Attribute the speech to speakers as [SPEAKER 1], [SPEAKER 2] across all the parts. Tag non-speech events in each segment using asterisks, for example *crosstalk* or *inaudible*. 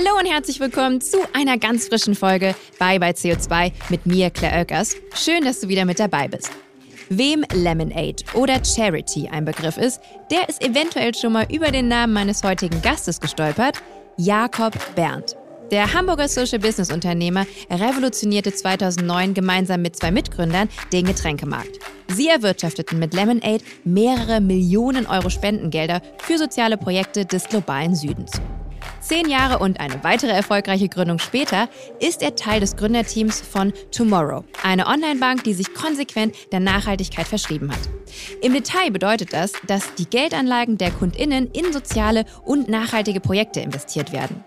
[SPEAKER 1] Hallo und herzlich willkommen zu einer ganz frischen Folge Bye Bye CO2 mit mir, Claire Oelkers. Schön, dass du wieder mit dabei bist. Wem Lemonade oder Charity ein Begriff ist, der ist eventuell schon mal über den Namen meines heutigen Gastes gestolpert, Jakob Berndt. Der Hamburger Social Business Unternehmer revolutionierte 2009 gemeinsam mit zwei Mitgründern den Getränkemarkt. Sie erwirtschafteten mit Lemonade mehrere Millionen Euro Spendengelder für soziale Projekte des globalen Südens. Zehn Jahre und eine weitere erfolgreiche Gründung später ist er Teil des Gründerteams von Tomorrow, eine Online-Bank, die sich konsequent der Nachhaltigkeit verschrieben hat. Im Detail bedeutet das, dass die Geldanlagen der Kundinnen in soziale und nachhaltige Projekte investiert werden.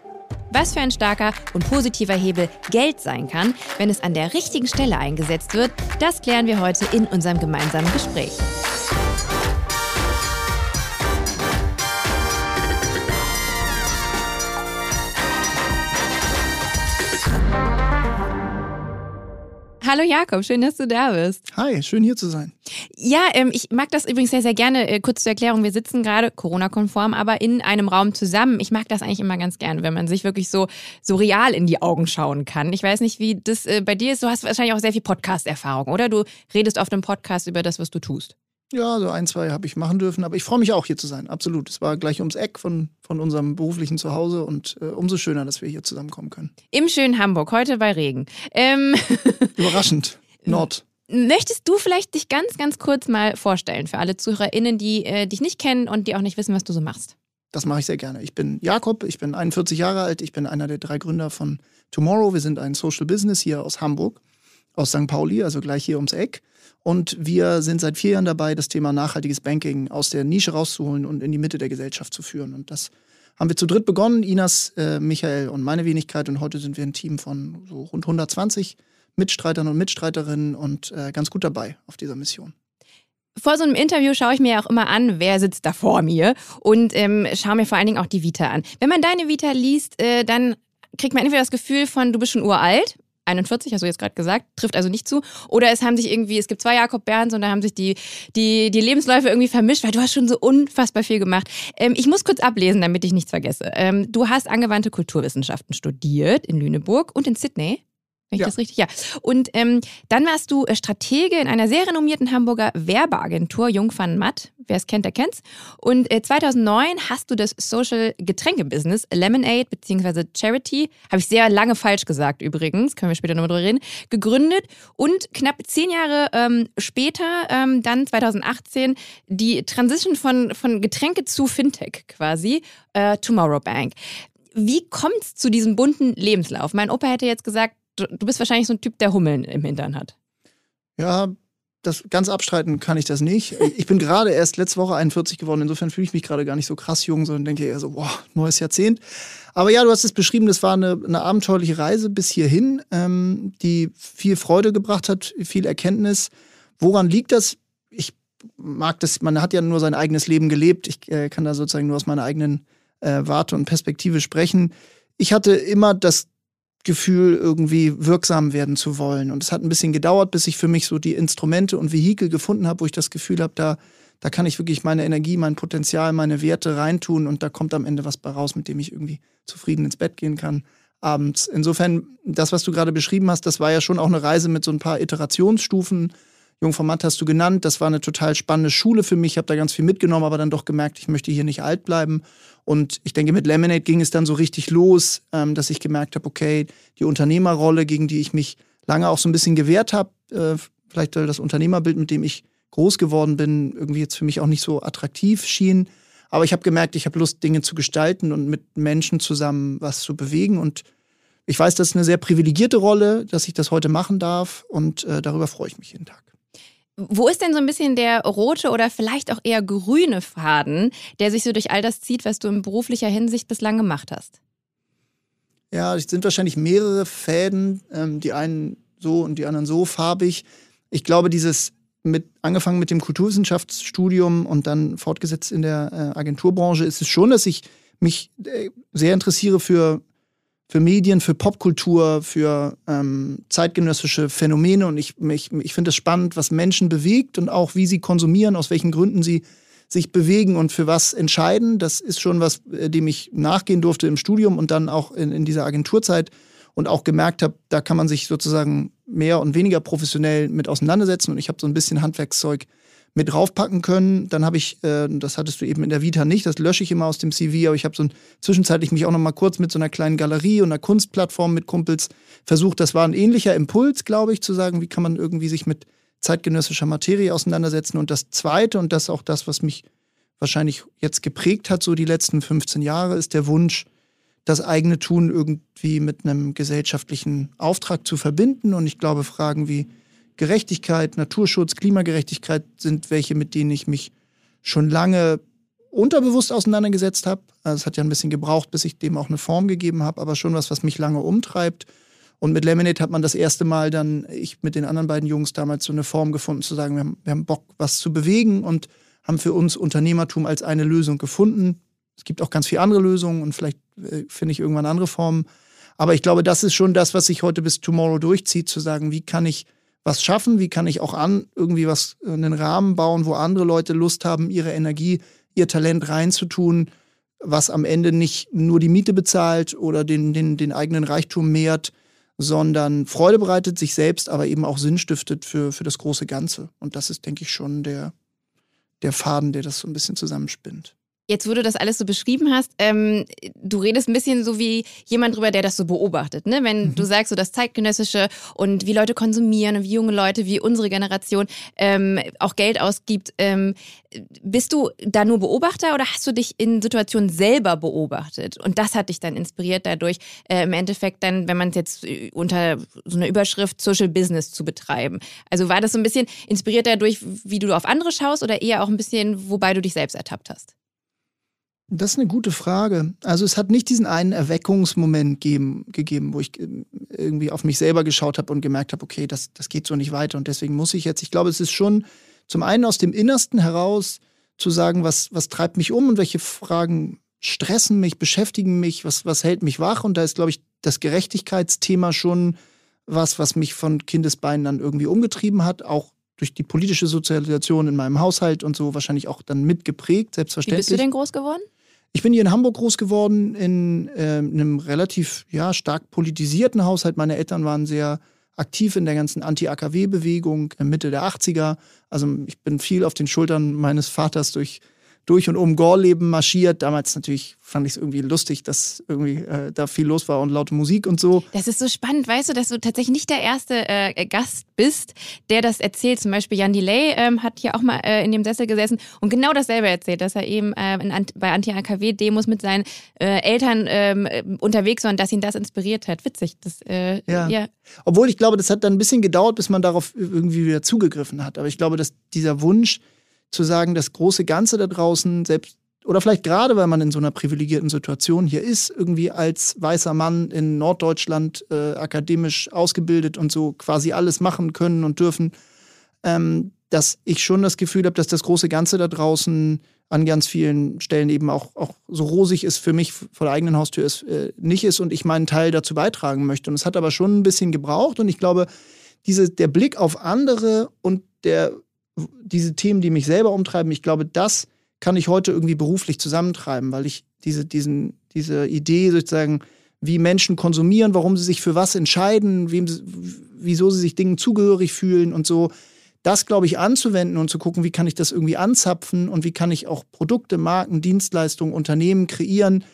[SPEAKER 1] Was für ein starker und positiver Hebel Geld sein kann, wenn es an der richtigen Stelle eingesetzt wird, das klären wir heute in unserem gemeinsamen Gespräch. Hallo Jakob, schön, dass du da bist.
[SPEAKER 2] Hi, schön hier zu sein.
[SPEAKER 1] Ja, ähm, ich mag das übrigens sehr, sehr gerne. Äh, kurz zur Erklärung, wir sitzen gerade Corona-konform, aber in einem Raum zusammen. Ich mag das eigentlich immer ganz gerne, wenn man sich wirklich so, so real in die Augen schauen kann. Ich weiß nicht, wie das äh, bei dir ist. Du hast wahrscheinlich auch sehr viel Podcast-Erfahrung, oder? Du redest oft im Podcast über das, was du tust.
[SPEAKER 2] Ja, so ein, zwei habe ich machen dürfen, aber ich freue mich auch hier zu sein, absolut. Es war gleich ums Eck von, von unserem beruflichen Zuhause und äh, umso schöner, dass wir hier zusammenkommen können.
[SPEAKER 1] Im schönen Hamburg, heute bei Regen. Ähm *laughs*
[SPEAKER 2] Überraschend, Nord.
[SPEAKER 1] Möchtest du vielleicht dich ganz, ganz kurz mal vorstellen für alle ZuhörerInnen, die äh, dich nicht kennen und die auch nicht wissen, was du so machst?
[SPEAKER 2] Das mache ich sehr gerne. Ich bin Jakob, ich bin 41 Jahre alt, ich bin einer der drei Gründer von Tomorrow. Wir sind ein Social Business hier aus Hamburg, aus St. Pauli, also gleich hier ums Eck. Und wir sind seit vier Jahren dabei, das Thema nachhaltiges Banking aus der Nische rauszuholen und in die Mitte der Gesellschaft zu führen. Und das haben wir zu dritt begonnen, Inas, äh, Michael und meine Wenigkeit. Und heute sind wir ein Team von so rund 120 Mitstreitern und Mitstreiterinnen und äh, ganz gut dabei auf dieser Mission.
[SPEAKER 1] Vor so einem Interview schaue ich mir auch immer an, wer sitzt da vor mir und ähm, schaue mir vor allen Dingen auch die Vita an. Wenn man deine Vita liest, äh, dann kriegt man entweder das Gefühl von, du bist schon uralt, 41, hast du jetzt gerade gesagt, trifft also nicht zu. Oder es haben sich irgendwie, es gibt zwei Jakob Bernds und da haben sich die, die, die Lebensläufe irgendwie vermischt, weil du hast schon so unfassbar viel gemacht. Ähm, ich muss kurz ablesen, damit ich nichts vergesse. Ähm, du hast angewandte Kulturwissenschaften studiert in Lüneburg und in Sydney. Wenn ich ja. das richtig? Ja. Und ähm, dann warst du äh, Stratege in einer sehr renommierten Hamburger Werbeagentur, Jung van Matt. Wer es kennt, der kennt's. Und äh, 2009 hast du das Social Getränke-Business Lemonade bzw. Charity, habe ich sehr lange falsch gesagt übrigens, können wir später nochmal drüber reden, gegründet und knapp zehn Jahre ähm, später, ähm, dann 2018, die Transition von, von Getränke zu Fintech quasi, äh, Tomorrow Bank. Wie kommt es zu diesem bunten Lebenslauf? Mein Opa hätte jetzt gesagt, du, bist wahrscheinlich so ein Typ, der Hummeln im Hintern hat.
[SPEAKER 2] Ja, das ganz abstreiten kann ich das nicht. Ich bin gerade erst letzte Woche 41 geworden, insofern fühle ich mich gerade gar nicht so krass jung, sondern denke eher so, boah, neues Jahrzehnt. Aber ja, du hast es beschrieben, das war eine, eine abenteuerliche Reise bis hierhin, ähm, die viel Freude gebracht hat, viel Erkenntnis. Woran liegt das? Ich mag das, man hat ja nur sein eigenes Leben gelebt. Ich äh, kann da sozusagen nur aus meiner eigenen äh, Warte und Perspektive sprechen. Ich hatte immer das Gefühl, irgendwie wirksam werden zu wollen. Und es hat ein bisschen gedauert, bis ich für mich so die Instrumente und Vehikel gefunden habe, wo ich das Gefühl habe, da, da kann ich wirklich meine Energie, mein Potenzial, meine Werte reintun und da kommt am Ende was bei raus, mit dem ich irgendwie zufrieden ins Bett gehen kann abends. Insofern, das, was du gerade beschrieben hast, das war ja schon auch eine Reise mit so ein paar Iterationsstufen. Jungformat hast du genannt. Das war eine total spannende Schule für mich. Ich habe da ganz viel mitgenommen, aber dann doch gemerkt, ich möchte hier nicht alt bleiben. Und ich denke, mit Lemonade ging es dann so richtig los, ähm, dass ich gemerkt habe, okay, die Unternehmerrolle, gegen die ich mich lange auch so ein bisschen gewehrt habe, äh, vielleicht das Unternehmerbild, mit dem ich groß geworden bin, irgendwie jetzt für mich auch nicht so attraktiv schien. Aber ich habe gemerkt, ich habe Lust, Dinge zu gestalten und mit Menschen zusammen was zu bewegen. Und ich weiß, das ist eine sehr privilegierte Rolle, dass ich das heute machen darf. Und äh, darüber freue ich mich jeden Tag.
[SPEAKER 1] Wo ist denn so ein bisschen der rote oder vielleicht auch eher grüne Faden, der sich so durch all das zieht, was du in beruflicher Hinsicht bislang gemacht hast?
[SPEAKER 2] Ja, es sind wahrscheinlich mehrere Fäden, ähm, die einen so und die anderen so farbig. Ich glaube, dieses mit angefangen mit dem Kulturwissenschaftsstudium und dann fortgesetzt in der äh, Agenturbranche ist es schon, dass ich mich äh, sehr interessiere für für Medien, für Popkultur, für ähm, zeitgenössische Phänomene. Und ich, ich, ich finde es spannend, was Menschen bewegt und auch wie sie konsumieren, aus welchen Gründen sie sich bewegen und für was entscheiden. Das ist schon was, äh, dem ich nachgehen durfte im Studium und dann auch in, in dieser Agenturzeit und auch gemerkt habe, da kann man sich sozusagen mehr und weniger professionell mit auseinandersetzen und ich habe so ein bisschen Handwerkszeug mit draufpacken können. Dann habe ich, äh, das hattest du eben in der Vita nicht, das lösche ich immer aus dem CV, aber ich habe so ein, zwischenzeitlich mich auch noch mal kurz mit so einer kleinen Galerie und einer Kunstplattform mit Kumpels versucht. Das war ein ähnlicher Impuls, glaube ich, zu sagen, wie kann man irgendwie sich mit zeitgenössischer Materie auseinandersetzen. Und das Zweite, und das ist auch das, was mich wahrscheinlich jetzt geprägt hat, so die letzten 15 Jahre, ist der Wunsch, das eigene Tun irgendwie mit einem gesellschaftlichen Auftrag zu verbinden. Und ich glaube, Fragen wie Gerechtigkeit, Naturschutz, Klimagerechtigkeit sind welche, mit denen ich mich schon lange unterbewusst auseinandergesetzt habe. Also es hat ja ein bisschen gebraucht, bis ich dem auch eine Form gegeben habe, aber schon was, was mich lange umtreibt. Und mit Lemonade hat man das erste Mal dann, ich mit den anderen beiden Jungs damals so eine Form gefunden, zu sagen, wir haben, wir haben Bock, was zu bewegen und haben für uns Unternehmertum als eine Lösung gefunden. Es gibt auch ganz viele andere Lösungen und vielleicht äh, finde ich irgendwann andere Formen. Aber ich glaube, das ist schon das, was sich heute bis Tomorrow durchzieht, zu sagen, wie kann ich was schaffen, wie kann ich auch an irgendwie was, einen Rahmen bauen, wo andere Leute Lust haben, ihre Energie, ihr Talent reinzutun, was am Ende nicht nur die Miete bezahlt oder den, den, den eigenen Reichtum mehrt, sondern Freude bereitet, sich selbst, aber eben auch Sinn stiftet für, für das große Ganze. Und das ist, denke ich, schon der, der Faden, der das so ein bisschen zusammenspinnt.
[SPEAKER 1] Jetzt, wo du das alles so beschrieben hast, ähm, du redest ein bisschen so wie jemand drüber, der das so beobachtet. Ne? Wenn mhm. du sagst, so das Zeitgenössische und wie Leute konsumieren und wie junge Leute, wie unsere Generation ähm, auch Geld ausgibt, ähm, bist du da nur Beobachter oder hast du dich in Situationen selber beobachtet? Und das hat dich dann inspiriert, dadurch äh, im Endeffekt dann, wenn man es jetzt äh, unter so einer Überschrift Social Business zu betreiben. Also war das so ein bisschen inspiriert dadurch, wie du auf andere schaust oder eher auch ein bisschen, wobei du dich selbst ertappt hast?
[SPEAKER 2] Das ist eine gute Frage. Also es hat nicht diesen einen Erweckungsmoment geben, gegeben, wo ich äh, irgendwie auf mich selber geschaut habe und gemerkt habe, okay, das, das geht so nicht weiter und deswegen muss ich jetzt. Ich glaube, es ist schon zum einen aus dem Innersten heraus zu sagen, was, was treibt mich um und welche Fragen stressen mich, beschäftigen mich, was, was hält mich wach. Und da ist, glaube ich, das Gerechtigkeitsthema schon was, was mich von Kindesbeinen dann irgendwie umgetrieben hat, auch durch die politische Sozialisation in meinem Haushalt und so wahrscheinlich auch dann mitgeprägt, selbstverständlich.
[SPEAKER 1] Wie bist du denn groß geworden?
[SPEAKER 2] Ich bin hier in Hamburg groß geworden, in äh, einem relativ ja, stark politisierten Haushalt. Meine Eltern waren sehr aktiv in der ganzen Anti-AKW-Bewegung Mitte der 80er. Also ich bin viel auf den Schultern meines Vaters durch durch und um Gorleben marschiert. Damals natürlich fand ich es irgendwie lustig, dass irgendwie äh, da viel los war und laute Musik und so.
[SPEAKER 1] Das ist so spannend, weißt du, dass du tatsächlich nicht der erste äh, Gast bist, der das erzählt. Zum Beispiel Jan Delay ähm, hat hier auch mal äh, in dem Sessel gesessen und genau dasselbe erzählt, dass er eben äh, in, bei Anti-AKW-Demos mit seinen äh, Eltern ähm, unterwegs war und dass ihn das inspiriert hat. Witzig. Das, äh,
[SPEAKER 2] ja. ja. Obwohl ich glaube, das hat dann ein bisschen gedauert, bis man darauf irgendwie wieder zugegriffen hat. Aber ich glaube, dass dieser Wunsch, zu sagen, das große Ganze da draußen, selbst oder vielleicht gerade, weil man in so einer privilegierten Situation hier ist, irgendwie als weißer Mann in Norddeutschland äh, akademisch ausgebildet und so quasi alles machen können und dürfen, ähm, dass ich schon das Gefühl habe, dass das große Ganze da draußen an ganz vielen Stellen eben auch, auch so rosig ist für mich vor der eigenen Haustür ist, äh, nicht ist und ich meinen Teil dazu beitragen möchte. Und es hat aber schon ein bisschen gebraucht und ich glaube, diese, der Blick auf andere und der diese Themen, die mich selber umtreiben, ich glaube, das kann ich heute irgendwie beruflich zusammentreiben, weil ich diese, diesen, diese Idee sozusagen, wie Menschen konsumieren, warum sie sich für was entscheiden, wem, wieso sie sich Dingen zugehörig fühlen und so, das, glaube ich, anzuwenden und zu gucken, wie kann ich das irgendwie anzapfen und wie kann ich auch Produkte, Marken, Dienstleistungen, Unternehmen kreieren,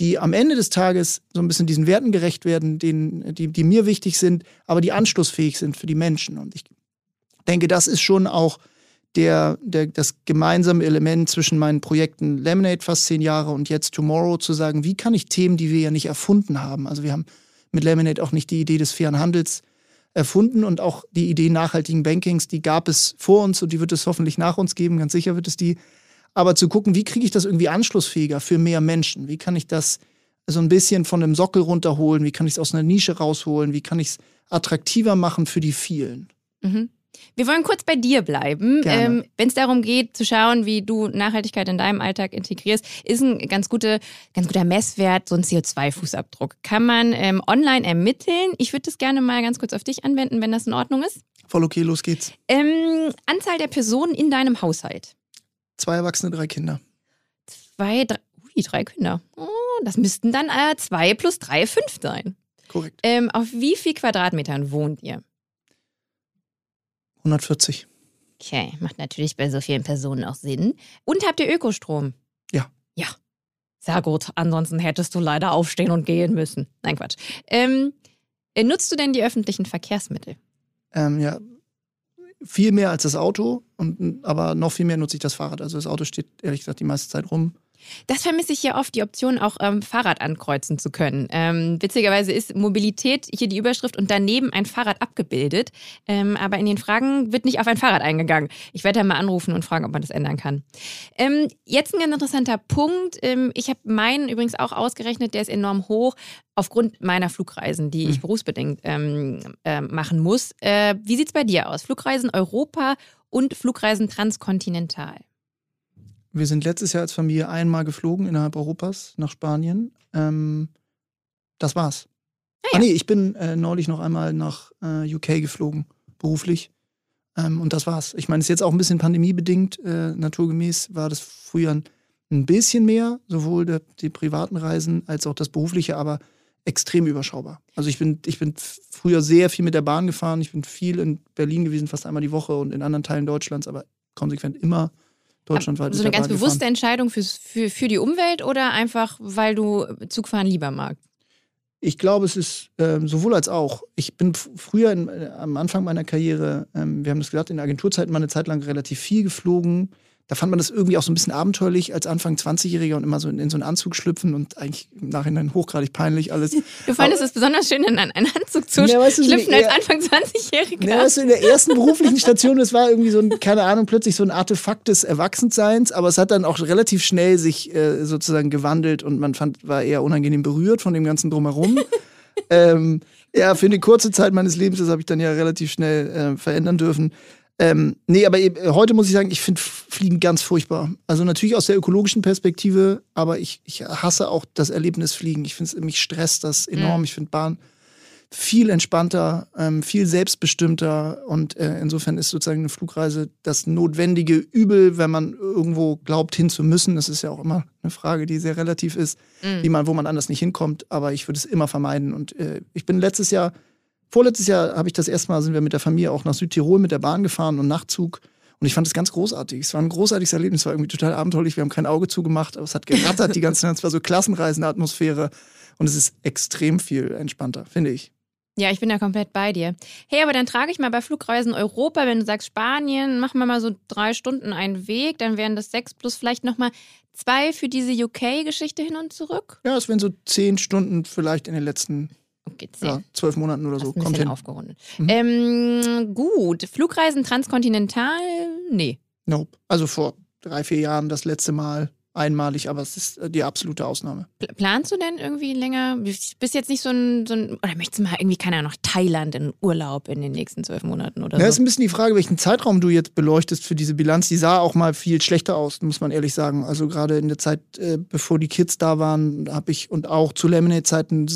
[SPEAKER 2] die am Ende des Tages so ein bisschen diesen Werten gerecht werden, denen, die, die mir wichtig sind, aber die anschlussfähig sind für die Menschen. Und ich denke, das ist schon auch der, der, das gemeinsame Element zwischen meinen Projekten Lemonade fast zehn Jahre und jetzt Tomorrow zu sagen, wie kann ich Themen, die wir ja nicht erfunden haben, also wir haben mit Lemonade auch nicht die Idee des fairen Handels erfunden und auch die Idee nachhaltigen Bankings, die gab es vor uns und die wird es hoffentlich nach uns geben, ganz sicher wird es die. Aber zu gucken, wie kriege ich das irgendwie anschlussfähiger für mehr Menschen? Wie kann ich das so ein bisschen von dem Sockel runterholen? Wie kann ich es aus einer Nische rausholen? Wie kann ich es attraktiver machen für die vielen?
[SPEAKER 1] Mhm. Wir wollen kurz bei dir bleiben. Ähm, Wenn es darum geht, zu schauen, wie du Nachhaltigkeit in deinem Alltag integrierst, ist ein ganz, gute, ganz guter Messwert so ein CO2-Fußabdruck. Kann man ähm, online ermitteln. Ich würde das gerne mal ganz kurz auf dich anwenden, wenn das in Ordnung ist.
[SPEAKER 2] Voll okay, los geht's.
[SPEAKER 1] Ähm, Anzahl der Personen in deinem Haushalt.
[SPEAKER 2] zwei Erwachsene, drei Kinder.
[SPEAKER 1] Zwei, drei, ui, drei Kinder. Oh, das müssten dann äh, zwei plus drei, fünf sein.
[SPEAKER 2] Korrekt.
[SPEAKER 1] Ähm, auf wie viel Quadratmetern wohnt ihr?
[SPEAKER 2] 140.
[SPEAKER 1] Okay, macht natürlich bei so vielen Personen auch Sinn. Und habt ihr Ökostrom?
[SPEAKER 2] Ja.
[SPEAKER 1] Ja. Sehr gut. Ansonsten hättest du leider aufstehen und gehen müssen. Nein, Quatsch. Ähm, äh, nutzt du denn die öffentlichen Verkehrsmittel?
[SPEAKER 2] Ähm, ja, viel mehr als das Auto, und, aber noch viel mehr nutze ich das Fahrrad. Also das Auto steht ehrlich gesagt die meiste Zeit rum.
[SPEAKER 1] Das vermisse ich ja oft, die Option auch ähm, Fahrrad ankreuzen zu können. Ähm, witzigerweise ist Mobilität hier die Überschrift und daneben ein Fahrrad abgebildet. Ähm, aber in den Fragen wird nicht auf ein Fahrrad eingegangen. Ich werde da mal anrufen und fragen, ob man das ändern kann. Ähm, jetzt ein ganz interessanter Punkt. Ähm, ich habe meinen übrigens auch ausgerechnet, der ist enorm hoch aufgrund meiner Flugreisen, die ich
[SPEAKER 2] Hm.
[SPEAKER 1] berufsbedingt äh, machen muss. Äh, wie sieht es bei dir aus? Flugreisen Europa und Flugreisen transkontinental?
[SPEAKER 2] Wir sind letztes Jahr als Familie einmal geflogen innerhalb Europas nach Spanien. Ähm, das war's.
[SPEAKER 1] Ah,
[SPEAKER 2] Ah,
[SPEAKER 1] ja.
[SPEAKER 2] nee, ich bin äh, neulich noch einmal nach äh, UK geflogen, beruflich. Ähm, und das war's. Ich meine, es ist jetzt auch ein bisschen pandemiebedingt. Äh, naturgemäß war das früher ein, ein bisschen mehr, sowohl der, die privaten Reisen als auch das berufliche, aber extrem überschaubar. Also ich bin, ich bin früher sehr viel mit der Bahn gefahren. Ich bin viel in Berlin gewesen, fast einmal die Woche und in anderen Teilen Deutschlands, aber konsequent immer deutschlandweit.
[SPEAKER 1] So
[SPEAKER 2] mit
[SPEAKER 1] eine ganz bewusste
[SPEAKER 2] gefahren.
[SPEAKER 1] Entscheidung fürs, für, für die Umwelt oder einfach, weil du Zugfahren lieber magst?
[SPEAKER 2] Ich glaube, es ist ähm, sowohl als auch. Ich bin früher in, äh, am Anfang meiner Karriere, ähm, wir haben das gesagt, in der Agenturzeit mal eine Zeit lang relativ viel geflogen. Da fand man das irgendwie auch so ein bisschen abenteuerlich als Anfang 20-Jähriger und immer so in, in so einen Anzug schlüpfen und eigentlich im Nachhinein hochgradig peinlich alles.
[SPEAKER 1] Du fandest es besonders schön, in einen Anzug zu
[SPEAKER 2] Ja, weißt du,
[SPEAKER 1] schlüpfen als Anfang 20-Jähriger.
[SPEAKER 2] Ja, weißt du, in der ersten beruflichen Station, das war irgendwie so ein, keine Ahnung, plötzlich so ein Artefakt des Erwachsenseins, aber es hat dann auch relativ schnell sich äh, sozusagen gewandelt und man fand, war eher unangenehm berührt von dem ganzen Drumherum. *laughs* ähm, ja, für eine kurze Zeit meines Lebens, das habe ich dann ja relativ schnell äh, verändern dürfen. Ähm, nee, aber äh, heute muss ich sagen, ich finde Fliegen ganz furchtbar. Also natürlich aus der ökologischen Perspektive, aber ich, ich hasse auch das Erlebnis Fliegen. Ich finde es, mich stresst das enorm.
[SPEAKER 1] Mhm.
[SPEAKER 2] Ich finde Bahn viel entspannter, ähm, viel selbstbestimmter und äh, insofern ist sozusagen eine Flugreise das notwendige Übel, wenn man irgendwo glaubt, hin zu müssen. Das ist ja auch immer eine Frage, die sehr relativ ist,
[SPEAKER 1] Mhm.
[SPEAKER 2] wie man, wo man anders nicht hinkommt. Aber ich würde es immer vermeiden. Und äh, ich bin letztes Jahr, vorletztes Jahr habe ich das erste Mal, sind wir mit der Familie auch nach Südtirol mit der Bahn gefahren und Nachtzug. Und ich fand es ganz großartig. Es war ein großartiges Erlebnis, es war irgendwie total abenteuerlich. Wir haben kein Auge zugemacht, aber es hat gerattert die ganze Zeit. Es war so Klassenreisen-Atmosphäre. Und es ist extrem viel entspannter, finde ich.
[SPEAKER 1] Ja, ich bin da komplett bei dir. Hey, aber dann trage ich mal bei Flugreisen Europa, wenn du sagst Spanien, machen wir mal so drei Stunden einen Weg, dann wären das sechs plus vielleicht nochmal zwei für diese UK-Geschichte hin und zurück.
[SPEAKER 2] Ja, es wären so zehn Stunden vielleicht in den letzten. Ja, zwölf Monaten oder so.
[SPEAKER 1] ein bisschen
[SPEAKER 2] Kommt hin.
[SPEAKER 1] aufgerundet.
[SPEAKER 2] Mhm.
[SPEAKER 1] Ähm, gut, Flugreisen transkontinental? Nee.
[SPEAKER 2] Nope. Also vor drei, vier Jahren das letzte Mal einmalig, aber es ist äh, die absolute Ausnahme.
[SPEAKER 1] Pl- Planst du denn irgendwie länger? Bist jetzt nicht so ein, so ein oder möchtest du mal irgendwie, keine Ahnung, nach Thailand in Urlaub in den nächsten zwölf Monaten oder
[SPEAKER 2] Ja, ist
[SPEAKER 1] so?
[SPEAKER 2] ein bisschen die Frage, welchen Zeitraum du jetzt beleuchtest für diese Bilanz. Die sah auch mal viel schlechter aus, muss man ehrlich sagen. Also gerade in der Zeit, äh, bevor die Kids da waren, habe ich und auch zu Lemonade-Zeiten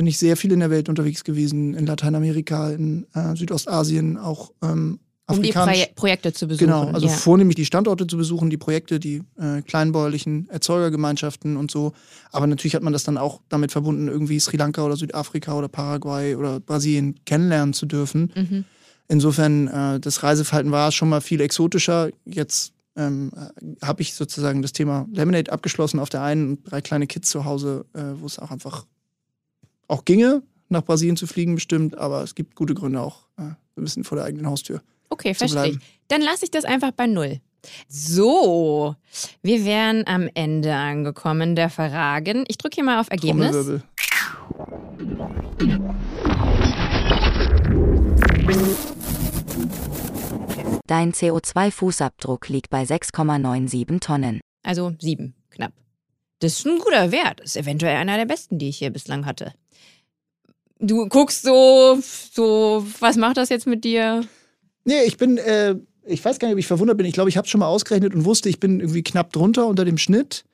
[SPEAKER 2] bin ich sehr viel in der Welt unterwegs gewesen, in Lateinamerika, in äh, Südostasien, auch ähm,
[SPEAKER 1] Um die. Proje Projekte zu besuchen.
[SPEAKER 2] Genau, also
[SPEAKER 1] ja.
[SPEAKER 2] vornehmlich die Standorte zu besuchen, die Projekte, die äh, kleinbäuerlichen Erzeugergemeinschaften und so. Aber natürlich hat man das dann auch damit verbunden, irgendwie Sri Lanka oder Südafrika oder Paraguay oder Brasilien kennenlernen zu dürfen.
[SPEAKER 1] Mhm.
[SPEAKER 2] Insofern, äh, das Reiseverhalten war schon mal viel exotischer. Jetzt ähm, habe ich sozusagen das Thema Lemonade abgeschlossen auf der einen und drei kleine Kids zu Hause, äh, wo es auch einfach auch ginge, nach Brasilien zu fliegen bestimmt, aber es gibt gute Gründe auch äh, ein bisschen vor der eigenen Haustür.
[SPEAKER 1] Okay, verstehe ich. Dann lasse ich das einfach bei Null. So, wir wären am Ende angekommen der Fragen. Ich drücke hier mal auf Ergebnis.
[SPEAKER 3] Dein CO2-Fußabdruck liegt bei 6,97 Tonnen.
[SPEAKER 1] Also sieben, knapp. Das ist ein guter Wert. Das ist eventuell einer der besten, die ich hier bislang hatte. Du guckst so, so, was macht das jetzt mit dir?
[SPEAKER 2] Nee, ich bin, äh, ich weiß gar nicht, ob ich verwundert bin. Ich glaube, ich habe schon mal ausgerechnet und wusste, ich bin irgendwie knapp drunter unter dem Schnitt.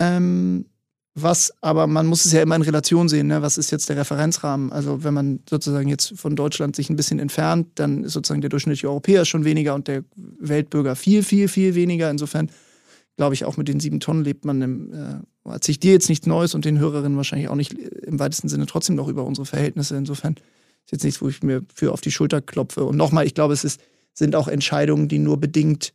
[SPEAKER 2] Ähm, Was, aber man muss es ja immer in Relation sehen, ne? was ist jetzt der Referenzrahmen? Also wenn man sozusagen jetzt von Deutschland sich ein bisschen entfernt, dann ist sozusagen der durchschnittliche Europäer schon weniger und der Weltbürger viel, viel, viel weniger. Insofern glaube ich, auch mit den sieben Tonnen lebt man, im, äh, erzähle dir jetzt nichts Neues und den Hörerinnen wahrscheinlich auch nicht im weitesten Sinne trotzdem noch über unsere Verhältnisse. Insofern ist jetzt nichts, wo ich mir für auf die Schulter klopfe. Und nochmal, ich glaube, es ist, sind auch Entscheidungen, die nur bedingt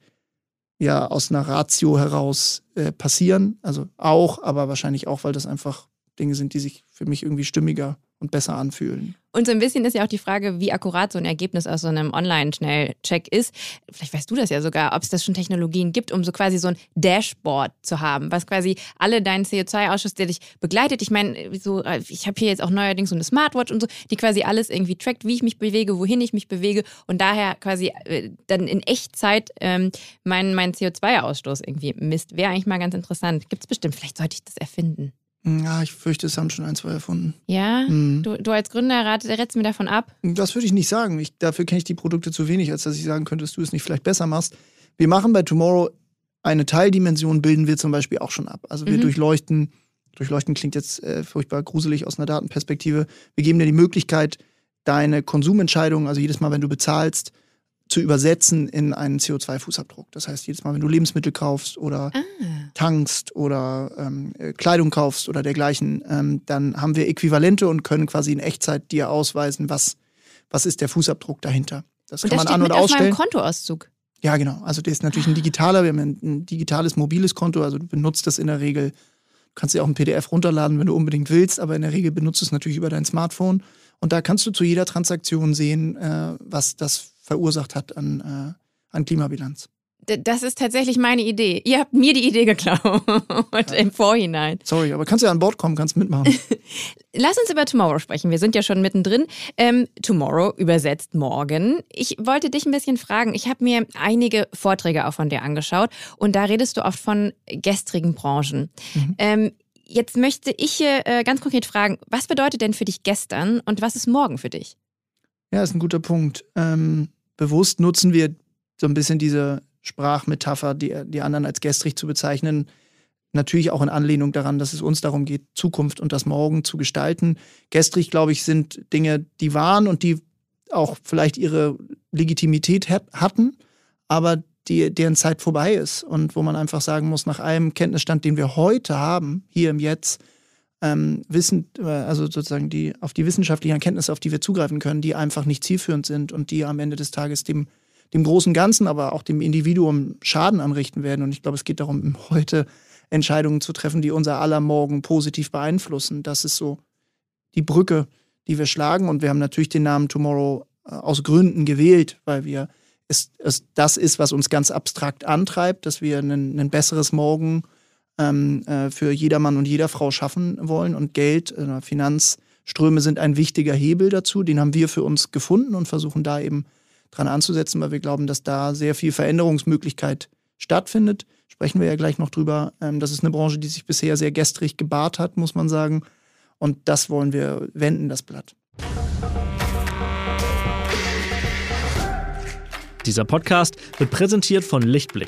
[SPEAKER 2] ja aus einer Ratio heraus äh, passieren. Also auch, aber wahrscheinlich auch, weil das einfach Dinge sind, die sich für mich irgendwie stimmiger und besser anfühlen.
[SPEAKER 1] Und so ein bisschen ist ja auch die Frage, wie akkurat so ein Ergebnis aus so einem Online-Schnellcheck ist. Vielleicht weißt du das ja sogar, ob es das schon Technologien gibt, um so quasi so ein Dashboard zu haben, was quasi alle deinen CO2-Ausschuss, der dich begleitet. Ich meine, so, ich habe hier jetzt auch neuerdings so eine Smartwatch und so, die quasi alles irgendwie trackt, wie ich mich bewege, wohin ich mich bewege und daher quasi äh, dann in Echtzeit ähm, meinen mein CO2-Ausstoß irgendwie misst. Wäre eigentlich mal ganz interessant. Gibt es bestimmt. Vielleicht sollte ich das erfinden.
[SPEAKER 2] Ja, ich fürchte, es haben schon ein, zwei erfunden.
[SPEAKER 1] Ja? Mhm. Du, du als Gründer rat, rätst mir davon ab?
[SPEAKER 2] Das würde ich nicht sagen. Ich, dafür kenne ich die Produkte zu wenig, als dass ich sagen könnte, dass du es nicht vielleicht besser machst. Wir machen bei Tomorrow eine Teildimension, bilden wir zum Beispiel auch schon ab. Also wir mhm. durchleuchten, durchleuchten klingt jetzt äh, furchtbar gruselig aus einer Datenperspektive. Wir geben dir die Möglichkeit, deine Konsumentscheidungen, also jedes Mal, wenn du bezahlst, zu übersetzen in einen CO2-Fußabdruck. Das heißt, jedes Mal, wenn du Lebensmittel kaufst oder ah. tankst oder ähm, äh, Kleidung kaufst oder dergleichen, ähm, dann haben wir Äquivalente und können quasi in Echtzeit dir ausweisen, was, was ist der Fußabdruck dahinter.
[SPEAKER 1] Das und kann das man an- und mit ausstellen. Auf meinem Kontoauszug.
[SPEAKER 2] Ja, genau. Also der ist natürlich ein digitaler, wir haben ein, ein digitales mobiles Konto, also du benutzt das in der Regel. Du kannst dir auch ein PDF runterladen, wenn du unbedingt willst, aber in der Regel benutzt du es natürlich über dein Smartphone. Und da kannst du zu jeder Transaktion sehen, äh, was das verursacht hat an, äh, an Klimabilanz.
[SPEAKER 1] Das ist tatsächlich meine Idee. Ihr habt mir die Idee geklaut ja. im Vorhinein.
[SPEAKER 2] Sorry, aber kannst du ja an Bord kommen, kannst mitmachen. *laughs*
[SPEAKER 1] Lass uns über Tomorrow sprechen. Wir sind ja schon mittendrin. Ähm, tomorrow übersetzt morgen. Ich wollte dich ein bisschen fragen. Ich habe mir einige Vorträge auch von dir angeschaut und da redest du oft von gestrigen Branchen. Mhm. Ähm, jetzt möchte ich äh, ganz konkret fragen, was bedeutet denn für dich gestern und was ist morgen für dich?
[SPEAKER 2] Ja, ist ein guter Punkt. Ähm, bewusst nutzen wir so ein bisschen diese Sprachmetapher, die, die anderen als gestrig zu bezeichnen. Natürlich auch in Anlehnung daran, dass es uns darum geht, Zukunft und das Morgen zu gestalten. Gestrig, glaube ich, sind Dinge, die waren und die auch vielleicht ihre Legitimität hatten, aber die, deren Zeit vorbei ist und wo man einfach sagen muss, nach allem Kenntnisstand, den wir heute haben, hier im Jetzt, ähm, Wissen, äh, also sozusagen die, auf die wissenschaftlichen Erkenntnisse, auf die wir zugreifen können, die einfach nicht zielführend sind und die am Ende des Tages dem, dem großen Ganzen, aber auch dem Individuum Schaden anrichten werden. Und ich glaube, es geht darum, *laughs* heute Entscheidungen zu treffen, die unser aller Morgen positiv beeinflussen. Das ist so die Brücke, die wir schlagen. Und wir haben natürlich den Namen Tomorrow äh, aus Gründen gewählt, weil wir es, es das ist, was uns ganz abstrakt antreibt, dass wir ein, ein besseres Morgen ähm, äh, für jedermann und jeder Frau schaffen wollen. Und Geld, äh, Finanzströme sind ein wichtiger Hebel dazu. Den haben wir für uns gefunden und versuchen da eben dran anzusetzen, weil wir glauben, dass da sehr viel Veränderungsmöglichkeit stattfindet. Sprechen wir ja gleich noch drüber. Ähm, das ist eine Branche, die sich bisher sehr gestrig gebahrt hat, muss man sagen. Und das wollen wir wenden, das Blatt.
[SPEAKER 4] Dieser Podcast wird präsentiert von Lichtblick.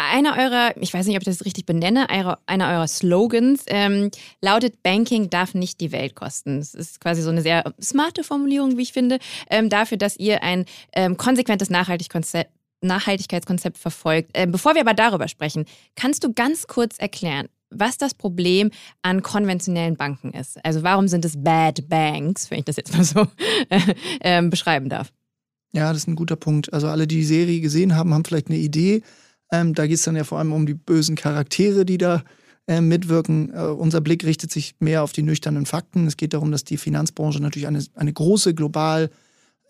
[SPEAKER 1] Einer eurer, ich weiß nicht, ob ich das richtig benenne, einer eurer Slogans ähm, lautet: Banking darf nicht die Welt kosten. Das ist quasi so eine sehr smarte Formulierung, wie ich finde, ähm, dafür, dass ihr ein ähm, konsequentes Nachhaltigkeitskonzept Nachhaltigkeitskonzept verfolgt. Ähm, bevor wir aber darüber sprechen, kannst du ganz kurz erklären, was das Problem an konventionellen Banken ist? Also warum sind es Bad Banks, wenn ich das jetzt mal so *laughs* äh, beschreiben darf?
[SPEAKER 2] Ja, das ist ein guter Punkt. Also alle, die die Serie gesehen haben, haben vielleicht eine Idee. Ähm, da geht es dann ja vor allem um die bösen Charaktere, die da äh, mitwirken. Äh, unser Blick richtet sich mehr auf die nüchternen Fakten. Es geht darum, dass die Finanzbranche natürlich eine, eine große, global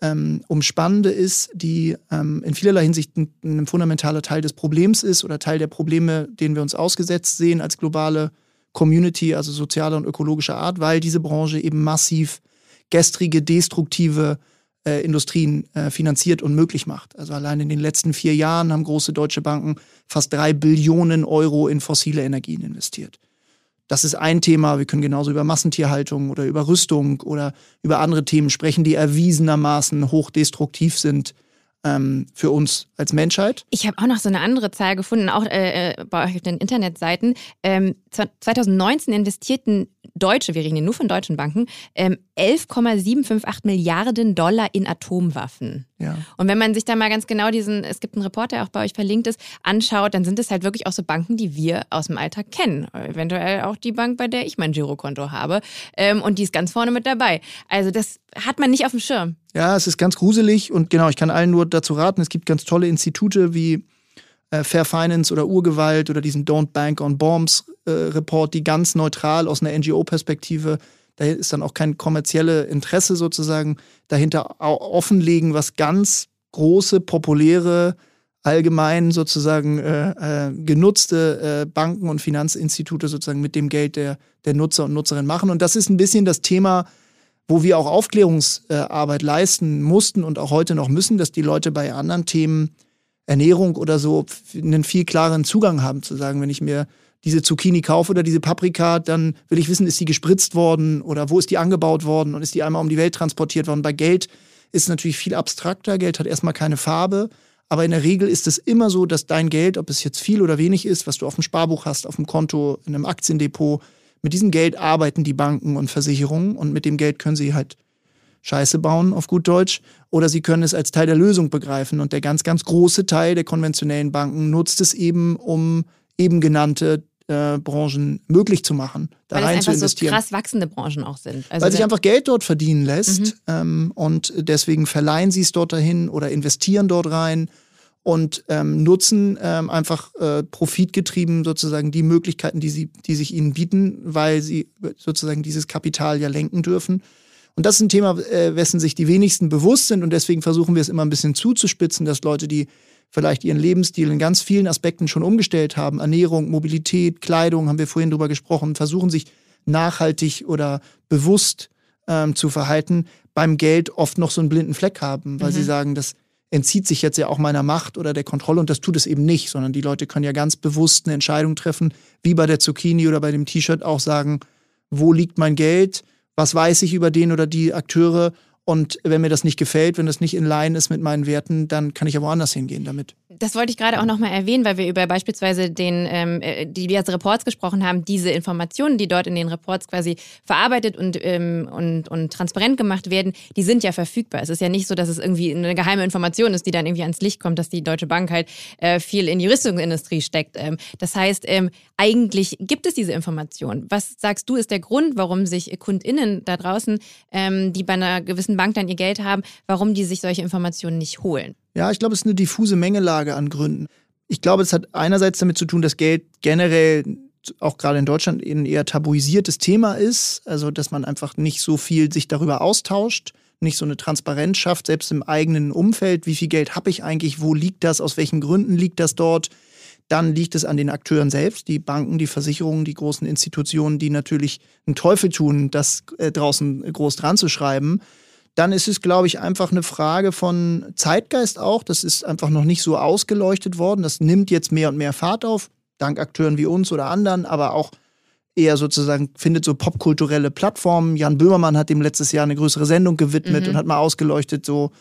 [SPEAKER 2] ähm, umspannende ist, die ähm, in vielerlei Hinsicht ein, ein, fundamentaler Teil des Problems ist oder Teil der Probleme, denen wir uns ausgesetzt sehen als globale Community, also sozialer und ökologischer Art, weil diese Branche eben massiv gestrige, destruktive äh, Industrien äh, finanziert und möglich macht. Also allein in den letzten vier Jahren haben große deutsche Banken fast drei Billionen Euro in fossile Energien investiert. Das ist ein Thema. Wir können genauso über Massentierhaltung oder über Rüstung oder über andere Themen sprechen, die erwiesenermaßen hochdestruktiv sind ähm, für uns als Menschheit.
[SPEAKER 1] Ich habe auch noch so eine andere Zahl gefunden, auch äh, äh bei euch auf den Internetseiten. Ähm, 2019 investierten Deutsche, wir reden hier nur von deutschen Banken, ähm, 11,758 Milliarden Dollar in Atomwaffen.
[SPEAKER 2] Ja.
[SPEAKER 1] Und wenn man sich da mal ganz genau diesen, es gibt einen Report, der auch bei euch verlinkt ist, anschaut, dann sind es halt wirklich auch so Banken, die wir aus dem Alltag kennen. Eventuell auch die Bank, bei der ich mein Girokonto habe. Ähm, und die ist ganz vorne mit dabei. Also das hat man nicht auf dem Schirm.
[SPEAKER 2] Ja, es ist ganz gruselig und genau, ich kann allen nur dazu raten, es gibt ganz tolle Institute wie äh, Fair Finance oder Urgewalt oder diesen Don't Bank on Bombs äh, Report, die ganz neutral aus einer NGO-Perspektive, da ist dann auch kein kommerzielle Interesse sozusagen dahinter offenlegen, was ganz große, populäre, allgemein sozusagen äh, äh, genutzte äh, Banken und Finanzinstitute sozusagen mit dem Geld der, der Nutzer und Nutzerinnen machen. Und das ist ein bisschen das Thema, wo wir auch Aufklärungsarbeit leisten mussten und auch heute noch müssen, dass die Leute bei anderen Themen Ernährung oder so einen viel klareren Zugang haben, zu sagen, wenn ich mir diese Zucchini kaufe oder diese Paprika, dann will ich wissen, ist sie gespritzt worden oder wo ist die angebaut worden und ist die einmal um die Welt transportiert worden. Bei Geld ist es natürlich viel abstrakter. Geld hat erstmal keine Farbe. Aber in der Regel ist es immer so, dass dein Geld, ob es jetzt viel oder wenig ist, was du auf dem Sparbuch hast, auf dem Konto, in einem Aktiendepot, mit diesem Geld arbeiten die Banken und Versicherungen und mit dem Geld können sie halt Scheiße bauen, auf gut Deutsch, oder sie können es als Teil der Lösung begreifen. Und der ganz, ganz große Teil der konventionellen Banken nutzt es eben, um eben genannte äh, Branchen möglich zu machen,
[SPEAKER 1] da Weil rein es zu investieren. So krass wachsende Branchen auch sind.
[SPEAKER 2] Also Weil sich einfach Geld dort verdienen lässt mhm. ähm, und deswegen verleihen sie es dort dahin oder investieren dort rein und ähm, nutzen ähm, einfach äh, profitgetrieben sozusagen die Möglichkeiten, die, sie, die sich ihnen bieten, weil sie sozusagen dieses Kapital ja lenken dürfen. Und das ist ein Thema, äh, wessen sich die wenigsten bewusst sind. Und deswegen versuchen wir es immer ein bisschen zuzuspitzen, dass Leute, die vielleicht ihren Lebensstil in ganz vielen Aspekten schon umgestellt haben, Ernährung, Mobilität, Kleidung, haben wir vorhin drüber gesprochen, versuchen sich nachhaltig oder bewusst ähm, zu verhalten, beim Geld oft noch so einen blinden Fleck haben, weil mhm. sie sagen, das entzieht sich jetzt ja auch meiner Macht oder der Kontrolle. Und das tut es eben nicht, sondern die Leute können ja ganz bewusst eine Entscheidung treffen, wie bei der Zucchini oder bei dem T-Shirt auch sagen, wo liegt mein Geld, was weiß ich über den oder die Akteure und wenn mir das nicht gefällt, wenn das nicht in Line ist mit meinen Werten, dann kann ich ja woanders hingehen damit.
[SPEAKER 1] Das wollte ich gerade auch nochmal erwähnen, weil wir über beispielsweise den, ähm, äh, die diverse Reports gesprochen haben, diese Informationen, die dort in den Reports quasi verarbeitet und, ähm, und, und transparent gemacht werden, die sind ja verfügbar. Es ist ja nicht so, dass es irgendwie eine geheime Information ist, die dann irgendwie ans Licht kommt, dass die Deutsche Bank halt äh, viel in die Rüstungsindustrie steckt. Ähm, das heißt, ähm, eigentlich gibt es diese Informationen. Was sagst du, ist der Grund, warum sich KundInnen da draußen, ähm, die bei einer gewissen Bank dann ihr Geld haben, warum die sich solche Informationen nicht holen?
[SPEAKER 2] Ja, ich glaube, es ist eine diffuse Mengelage an Gründen. Ich glaube, es hat einerseits damit zu tun, dass Geld generell auch gerade in Deutschland ein eher tabuisiertes Thema ist, also dass man einfach nicht so viel sich darüber austauscht, nicht so eine Transparenz schafft, selbst im eigenen Umfeld, wie viel Geld habe ich eigentlich, wo liegt das, aus welchen Gründen liegt das dort. Dann liegt es an den Akteuren selbst, die Banken, die Versicherungen, die großen Institutionen, die natürlich einen Teufel tun, das äh, draußen groß dran zu schreiben dann ist es, glaube ich, einfach eine Frage von Zeitgeist auch. Das ist einfach noch nicht so ausgeleuchtet worden. Das nimmt jetzt mehr und mehr Fahrt auf, dank Akteuren wie uns oder anderen, aber auch eher sozusagen findet so popkulturelle Plattformen. Jan Böhmermann hat dem letztes Jahr eine größere Sendung gewidmet mhm. und hat mal ausgeleuchtet, so,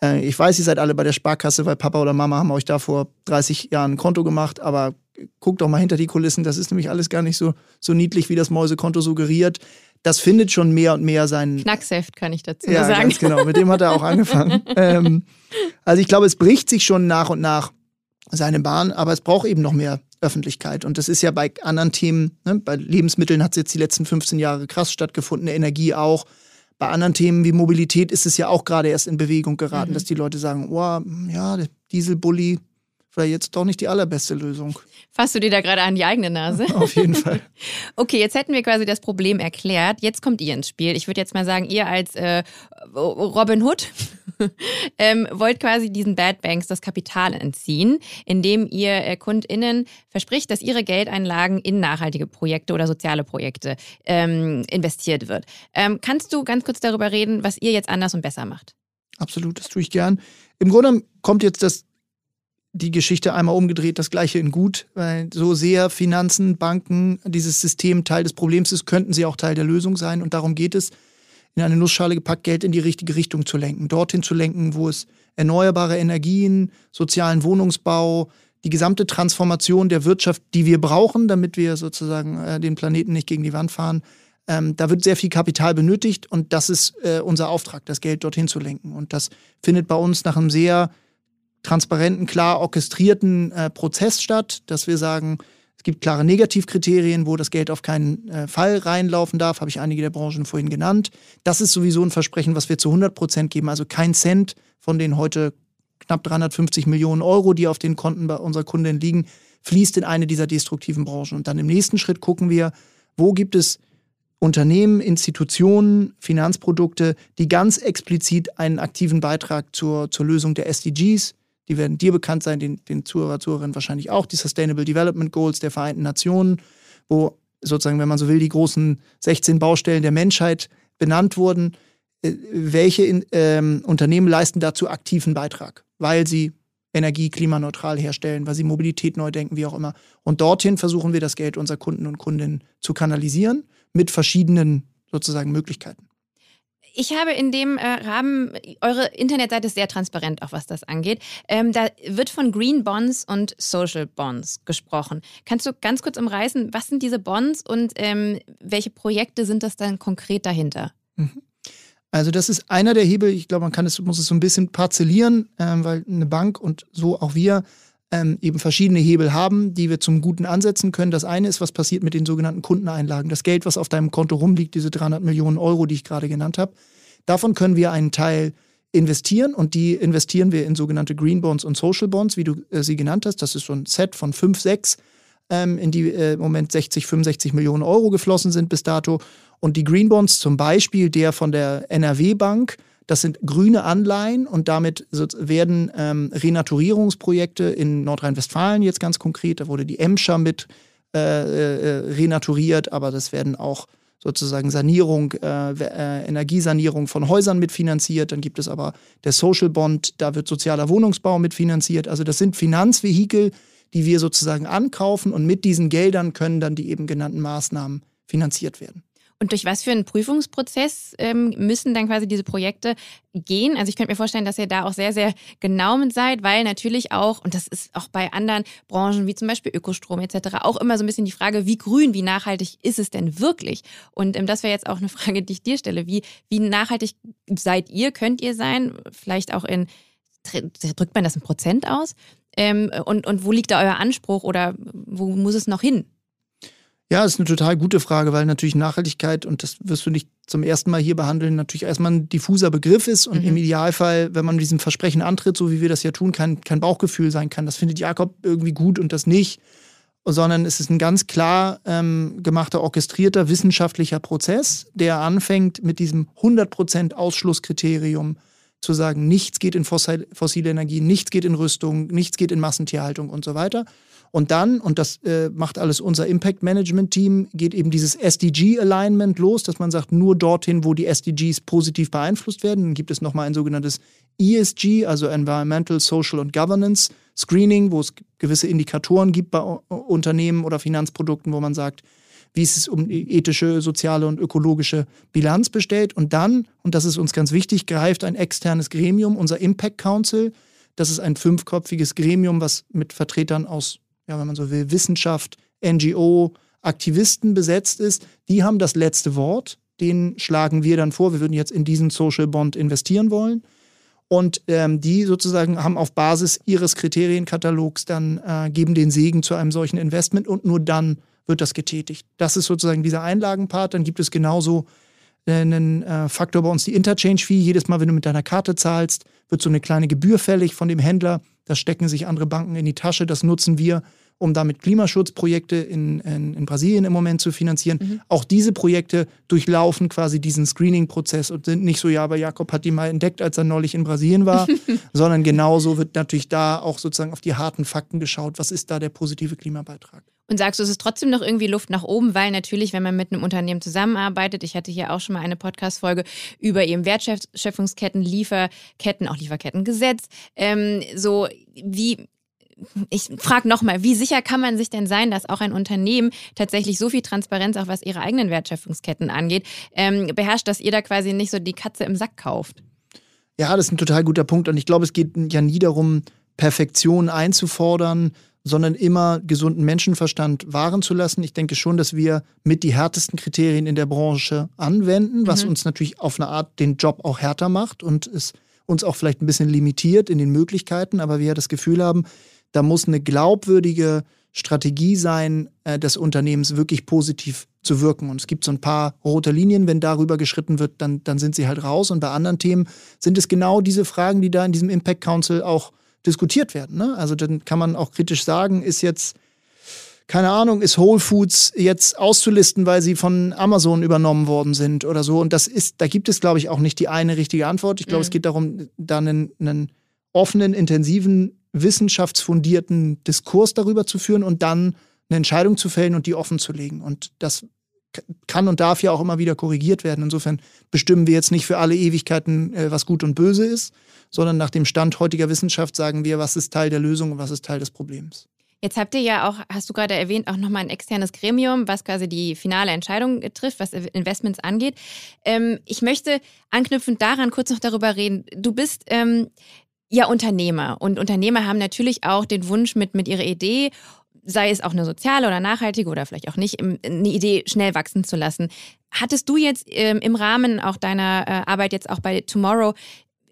[SPEAKER 2] äh, ich weiß, ihr seid alle bei der Sparkasse, weil Papa oder Mama haben euch da vor 30 Jahren ein Konto gemacht, aber guckt doch mal hinter die Kulissen, das ist nämlich alles gar nicht so, so niedlich, wie das Mäusekonto suggeriert das findet schon mehr und mehr seinen.
[SPEAKER 1] Knacksheft kann ich dazu
[SPEAKER 2] ja,
[SPEAKER 1] sagen.
[SPEAKER 2] Ganz genau, mit dem hat er auch angefangen. *laughs* ähm, also ich glaube, es bricht sich schon nach und nach seine Bahn, aber es braucht eben noch mehr Öffentlichkeit. Und das ist ja bei anderen Themen, ne? bei Lebensmitteln hat es jetzt die letzten 15 Jahre krass stattgefunden, Energie auch. Bei anderen Themen wie Mobilität ist es ja auch gerade erst in Bewegung geraten, mhm. dass die Leute sagen, oh, ja, der Dieselbully, vielleicht jetzt doch nicht die allerbeste Lösung.
[SPEAKER 1] Fasst du dir da gerade an die eigene Nase?
[SPEAKER 2] Auf jeden Fall. *laughs*
[SPEAKER 1] okay, jetzt hätten wir quasi das Problem erklärt. Jetzt kommt ihr ins Spiel. Ich würde jetzt mal sagen, ihr als äh, Robin Hood *laughs* ähm, wollt quasi diesen Bad Banks das Kapital entziehen, indem ihr äh, KundInnen verspricht, dass ihre Geldeinlagen in nachhaltige Projekte oder soziale Projekte ähm, investiert wird. Ähm, kannst du ganz kurz darüber reden, was ihr jetzt anders und besser macht?
[SPEAKER 2] Absolut, das tue ich gern. Im Grunde kommt jetzt das, die Geschichte einmal umgedreht, das gleiche in gut, weil so sehr Finanzen, Banken, dieses System Teil des Problems ist, könnten sie auch Teil der Lösung sein. Und darum geht es, in eine Nussschale gepackt, Geld in die richtige Richtung zu lenken, dorthin zu lenken, wo es erneuerbare Energien, sozialen Wohnungsbau, die gesamte Transformation der Wirtschaft, die wir brauchen, damit wir sozusagen äh, den Planeten nicht gegen die Wand fahren, ähm, da wird sehr viel Kapital benötigt und das ist äh, unser Auftrag, das Geld dorthin zu lenken. Und das findet bei uns nach einem sehr transparenten, klar orchestrierten äh, Prozess statt, dass wir sagen, es gibt klare Negativkriterien, wo das Geld auf keinen äh, Fall reinlaufen darf, habe ich einige der Branchen vorhin genannt. Das ist sowieso ein Versprechen, was wir zu 100 Prozent geben, also kein Cent von den heute knapp 350 Millionen Euro, die auf den Konten bei unserer Kundin liegen, fließt in eine dieser destruktiven Branchen. Und dann im nächsten Schritt gucken wir, wo gibt es Unternehmen, Institutionen, Finanzprodukte, die ganz explizit einen aktiven Beitrag zur, zur Lösung der SDGs, die werden dir bekannt sein, den, den Zuhörer, Zuhörerinnen wahrscheinlich auch, die Sustainable Development Goals der Vereinten Nationen, wo sozusagen, wenn man so will, die großen 16 Baustellen der Menschheit benannt wurden. Äh, welche in, ähm, Unternehmen leisten dazu aktiven Beitrag, weil sie Energie klimaneutral herstellen, weil sie Mobilität neu denken, wie auch immer. Und dorthin versuchen wir das Geld unserer Kunden und Kundinnen zu kanalisieren mit verschiedenen sozusagen Möglichkeiten.
[SPEAKER 1] Ich habe in dem äh, Rahmen, eure Internetseite ist sehr transparent, auch was das angeht. Ähm, da wird von Green Bonds und Social Bonds gesprochen. Kannst du ganz kurz umreißen, was sind diese Bonds und ähm, welche Projekte sind das dann konkret dahinter?
[SPEAKER 2] Mhm. Also das ist einer der Hebel, ich glaube, man kann es, muss es so ein bisschen parzellieren, ähm, weil eine Bank und so auch wir ähm, eben verschiedene Hebel haben, die wir zum Guten ansetzen können. Das eine ist, was passiert mit den sogenannten Kundeneinlagen. Das Geld, was auf deinem Konto rumliegt, diese 300 Millionen Euro, die ich gerade genannt habe. Davon können wir einen Teil investieren und die investieren wir in sogenannte Green Bonds und Social Bonds, wie du äh, sie genannt hast. Das ist so ein Set von fünf, sechs, ähm, in die äh, im Moment 60, 65 Millionen Euro geflossen sind bis dato. Und die Green Bonds, zum Beispiel der von der NRW Bank, das sind grüne Anleihen und damit werden ähm, Renaturierungsprojekte in Nordrhein-Westfalen jetzt ganz konkret, da wurde die Emscher mit äh, äh, renaturiert, aber das werden auch sozusagen Sanierung, äh, äh, Energiesanierung von Häusern mitfinanziert. Dann gibt es aber der Social Bond, da wird sozialer Wohnungsbau mitfinanziert. Also das sind Finanzvehikel, die wir sozusagen ankaufen und mit diesen Geldern können dann die eben genannten Maßnahmen finanziert werden.
[SPEAKER 1] Und durch was für einen Prüfungsprozess ähm, müssen dann quasi diese Projekte gehen? Also ich könnte mir vorstellen, dass ihr da auch sehr, sehr genau mit seid, weil natürlich auch, und das ist auch bei anderen Branchen wie zum Beispiel Ökostrom etc. auch immer so ein bisschen die Frage, wie grün, wie nachhaltig ist es denn wirklich? Und ähm, das wäre jetzt auch eine *laughs* Frage, die ich dir stelle. Wie, wie nachhaltig seid ihr, könnt ihr sein? Vielleicht auch in, drückt man das in Prozent aus? Ähm, und, und wo liegt da euer Anspruch oder wo muss es noch hin?
[SPEAKER 2] Ja, das ist eine total gute Frage, weil natürlich Nachhaltigkeit, und das wirst du nicht zum ersten Mal hier behandeln, natürlich erstmal ein diffuser Begriff ist und mhm. im Idealfall, wenn man diesem Versprechen antritt, so wie wir das ja tun, kein, kein Bauchgefühl sein kann. Das findet Jakob irgendwie gut und das nicht, sondern es ist ein ganz klar ähm, gemachter, orchestrierter wissenschaftlicher Prozess, der anfängt mit diesem 100% Ausschlusskriterium zu sagen, nichts geht in fossile Energie, nichts geht in Rüstung, nichts geht in Massentierhaltung und so weiter. Und dann, und das äh, macht alles unser Impact Management Team, geht eben dieses SDG Alignment los, dass man sagt, nur dorthin, wo die SDGs positiv beeinflusst werden. Dann gibt es nochmal ein sogenanntes ESG, also Environmental, Social und Governance Screening, wo es gewisse Indikatoren gibt bei Unternehmen oder Finanzprodukten, wo man sagt, wie es sich um ethische, soziale und ökologische Bilanz bestellt. Und dann, und das ist uns ganz wichtig, greift ein externes Gremium, unser Impact Council. Das ist ein fünfköpfiges Gremium, was mit Vertretern aus ja, wenn man so will, Wissenschaft, NGO, Aktivisten besetzt ist, die haben das letzte Wort. Den schlagen wir dann vor. Wir würden jetzt in diesen Social Bond investieren wollen. Und ähm, die sozusagen haben auf Basis ihres Kriterienkatalogs dann, äh, geben den Segen zu einem solchen Investment und nur dann wird das getätigt. Das ist sozusagen dieser Einlagenpart. Dann gibt es genauso einen äh, Faktor bei uns, die Interchange-Fee. Jedes Mal, wenn du mit deiner Karte zahlst, wird so eine kleine Gebühr fällig von dem Händler. Das stecken sich andere Banken in die Tasche. Das nutzen wir, um damit Klimaschutzprojekte in, in, in Brasilien im Moment zu finanzieren. Mhm. Auch diese Projekte durchlaufen quasi diesen Screening-Prozess und sind nicht so, ja, aber Jakob hat die mal entdeckt, als er neulich in Brasilien war, *laughs* sondern genauso wird natürlich da auch sozusagen auf die harten Fakten geschaut. Was ist da der positive Klimabeitrag?
[SPEAKER 1] Und sagst du, es ist trotzdem noch irgendwie Luft nach oben, weil natürlich, wenn man mit einem Unternehmen zusammenarbeitet, ich hatte hier auch schon mal eine Podcast-Folge über eben Wertschöpfungsketten, Lieferketten, auch Lieferkettengesetz, ähm, so wie ich frage nochmal, wie sicher kann man sich denn sein, dass auch ein Unternehmen tatsächlich so viel Transparenz, auch was ihre eigenen Wertschöpfungsketten angeht, ähm, beherrscht, dass ihr da quasi nicht so die Katze im Sack kauft?
[SPEAKER 2] Ja, das ist ein total guter Punkt. Und ich glaube, es geht ja nie darum, Perfektion einzufordern, sondern immer gesunden Menschenverstand wahren zu lassen. Ich denke schon, dass wir mit die härtesten Kriterien in der Branche anwenden, was mhm. uns natürlich auf eine Art den Job auch härter macht und es uns auch vielleicht ein bisschen limitiert in den Möglichkeiten, aber wir das Gefühl haben, da muss eine glaubwürdige Strategie sein, äh, des Unternehmens wirklich positiv zu wirken. Und es gibt so ein paar rote Linien, wenn darüber geschritten wird, dann, dann sind sie halt raus. Und bei anderen Themen sind es genau diese Fragen, die da in diesem Impact Council auch diskutiert werden. Ne? Also dann kann man auch kritisch sagen, ist jetzt, keine Ahnung, ist Whole Foods jetzt auszulisten, weil sie von Amazon übernommen worden sind oder so. Und das ist, da gibt es, glaube ich, auch nicht die eine richtige Antwort. Ich glaube, mhm. es geht darum, da einen, einen offenen, intensiven, wissenschaftsfundierten Diskurs darüber zu führen und dann eine Entscheidung zu fällen und die offen zu legen. Und das kann und darf ja auch immer wieder korrigiert werden. Insofern bestimmen wir jetzt nicht für alle Ewigkeiten, äh, was gut und böse ist, sondern nach dem Stand heutiger Wissenschaft sagen wir, was ist Teil der Lösung und was ist Teil des Problems.
[SPEAKER 1] Jetzt habt ihr ja auch, hast du gerade erwähnt, auch nochmal ein externes Gremium, was quasi die finale Entscheidung trifft, was Investments angeht. Ähm, ich möchte anknüpfend daran kurz noch darüber reden. Du bist ähm, ja Unternehmer und Unternehmer haben natürlich auch den Wunsch mit, mit ihrer Idee sei es auch eine soziale oder nachhaltige oder vielleicht auch nicht, eine Idee schnell wachsen zu lassen. Hattest du jetzt ähm, im Rahmen auch deiner äh, Arbeit jetzt auch bei Tomorrow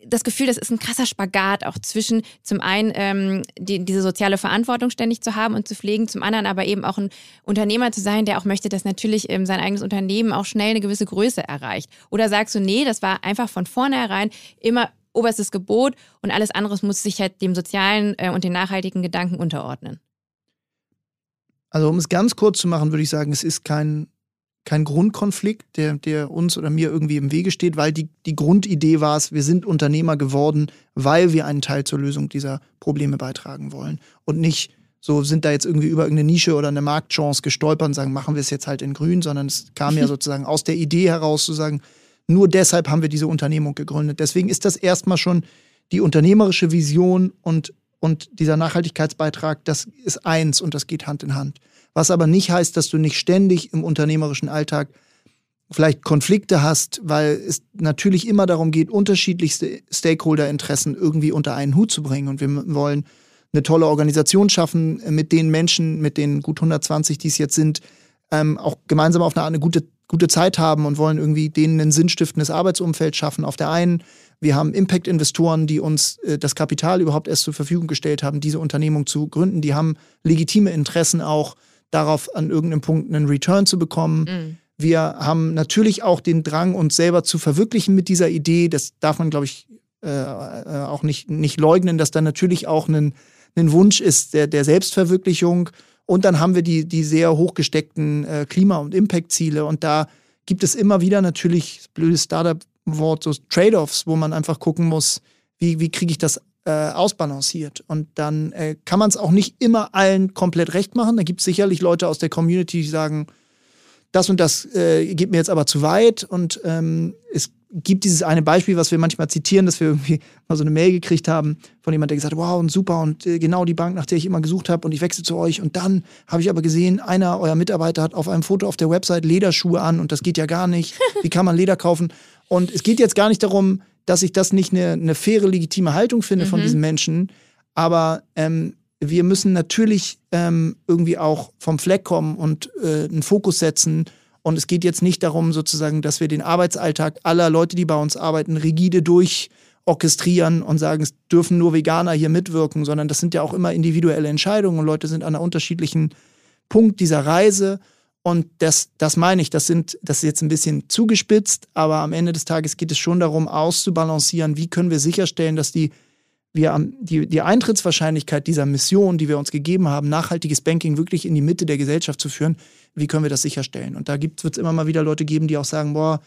[SPEAKER 1] das Gefühl, das ist ein krasser Spagat auch zwischen zum einen ähm, die, diese soziale Verantwortung ständig zu haben und zu pflegen, zum anderen aber eben auch ein Unternehmer zu sein, der auch möchte, dass natürlich ähm, sein eigenes Unternehmen auch schnell eine gewisse Größe erreicht. Oder sagst du, nee, das war einfach von vornherein immer oberstes Gebot und alles andere muss sich halt dem sozialen äh, und den nachhaltigen Gedanken unterordnen?
[SPEAKER 2] Also um es ganz kurz zu machen, würde ich sagen, es ist kein kein Grundkonflikt, der, der uns oder mir irgendwie im Wege steht, weil die, die Grundidee war es, wir sind Unternehmer geworden, weil wir einen Teil zur Lösung dieser Probleme beitragen wollen. Und nicht so sind da jetzt irgendwie über irgendeine Nische oder eine Marktchance gestolpert und sagen, machen wir es jetzt halt in grün, sondern es kam ja *laughs* sozusagen aus der Idee heraus zu sagen, nur deshalb haben wir diese Unternehmung gegründet. Deswegen ist das erstmal schon die unternehmerische Vision und, und dieser Nachhaltigkeitsbeitrag, das ist eins und das geht Hand in Hand. Was aber nicht heißt, dass du nicht ständig im unternehmerischen Alltag vielleicht Konflikte hast, weil es natürlich immer darum geht, unterschiedlichste Stakeholder-Interessen irgendwie unter einen Hut zu bringen. Und wir wollen eine tolle Organisation schaffen, mit den Menschen, mit den gut 120, die es jetzt sind, ähm, auch gemeinsam auf eine, eine gute, gute Zeit haben und wollen irgendwie denen ein sinnstiftendes Arbeitsumfeld schaffen. Auf der einen, wir haben Impact-Investoren, die uns äh, das Kapital überhaupt erst zur Verfügung gestellt haben, diese Unternehmung zu gründen. Die haben legitime Interessen auch, darauf an irgendeinem Punkt einen Return zu bekommen. Mhm. Wir haben natürlich auch den Drang, uns selber zu verwirklichen mit dieser Idee. Das darf man, glaube ich, äh, äh, auch nicht, nicht leugnen, dass da natürlich auch ein, ein Wunsch ist der, der Selbstverwirklichung. Und dann haben wir die, die sehr hochgesteckten äh, Klima- und Impact-Ziele. Und da gibt es immer wieder natürlich, das blöde Startup-Wort, so Trade-offs, wo man einfach gucken muss, wie, wie kriege ich das äh, ausbalanciert. Und dann äh, kann man es auch nicht immer allen komplett recht machen. Da gibt es sicherlich Leute aus der Community, die sagen, das und das äh, geht mir jetzt aber zu weit. Und ähm, es gibt dieses eine Beispiel, was wir manchmal zitieren, dass wir irgendwie *laughs* mal so eine Mail gekriegt haben von jemandem, der gesagt hat, wow, und super und äh, genau die Bank, nach der ich immer gesucht habe und ich wechsle zu euch. Und dann habe ich aber gesehen, einer eurer Mitarbeiter hat auf einem Foto auf der Website Lederschuhe an und das geht ja gar nicht. *laughs* Wie kann man Leder kaufen? Und es geht jetzt gar nicht darum, dass ich das nicht eine, eine faire, legitime Haltung finde mhm. von diesen Menschen. Aber ähm, wir müssen natürlich ähm, irgendwie auch vom Fleck kommen und äh, einen Fokus setzen. Und es geht jetzt nicht darum, sozusagen, dass wir den Arbeitsalltag aller Leute, die bei uns arbeiten, rigide durchorchestrieren und sagen, es dürfen nur Veganer hier mitwirken, sondern das sind ja auch immer individuelle Entscheidungen und Leute sind an einer unterschiedlichen Punkt dieser Reise. Und das, das meine ich, das sind, das ist jetzt ein bisschen zugespitzt, aber am Ende des Tages geht es schon darum, auszubalancieren, wie können wir sicherstellen, dass die, wir die, die Eintrittswahrscheinlichkeit dieser Mission, die wir uns gegeben haben, nachhaltiges Banking wirklich in die Mitte der Gesellschaft zu führen, wie können wir das sicherstellen? Und da wird es immer mal wieder Leute geben, die auch sagen, boah,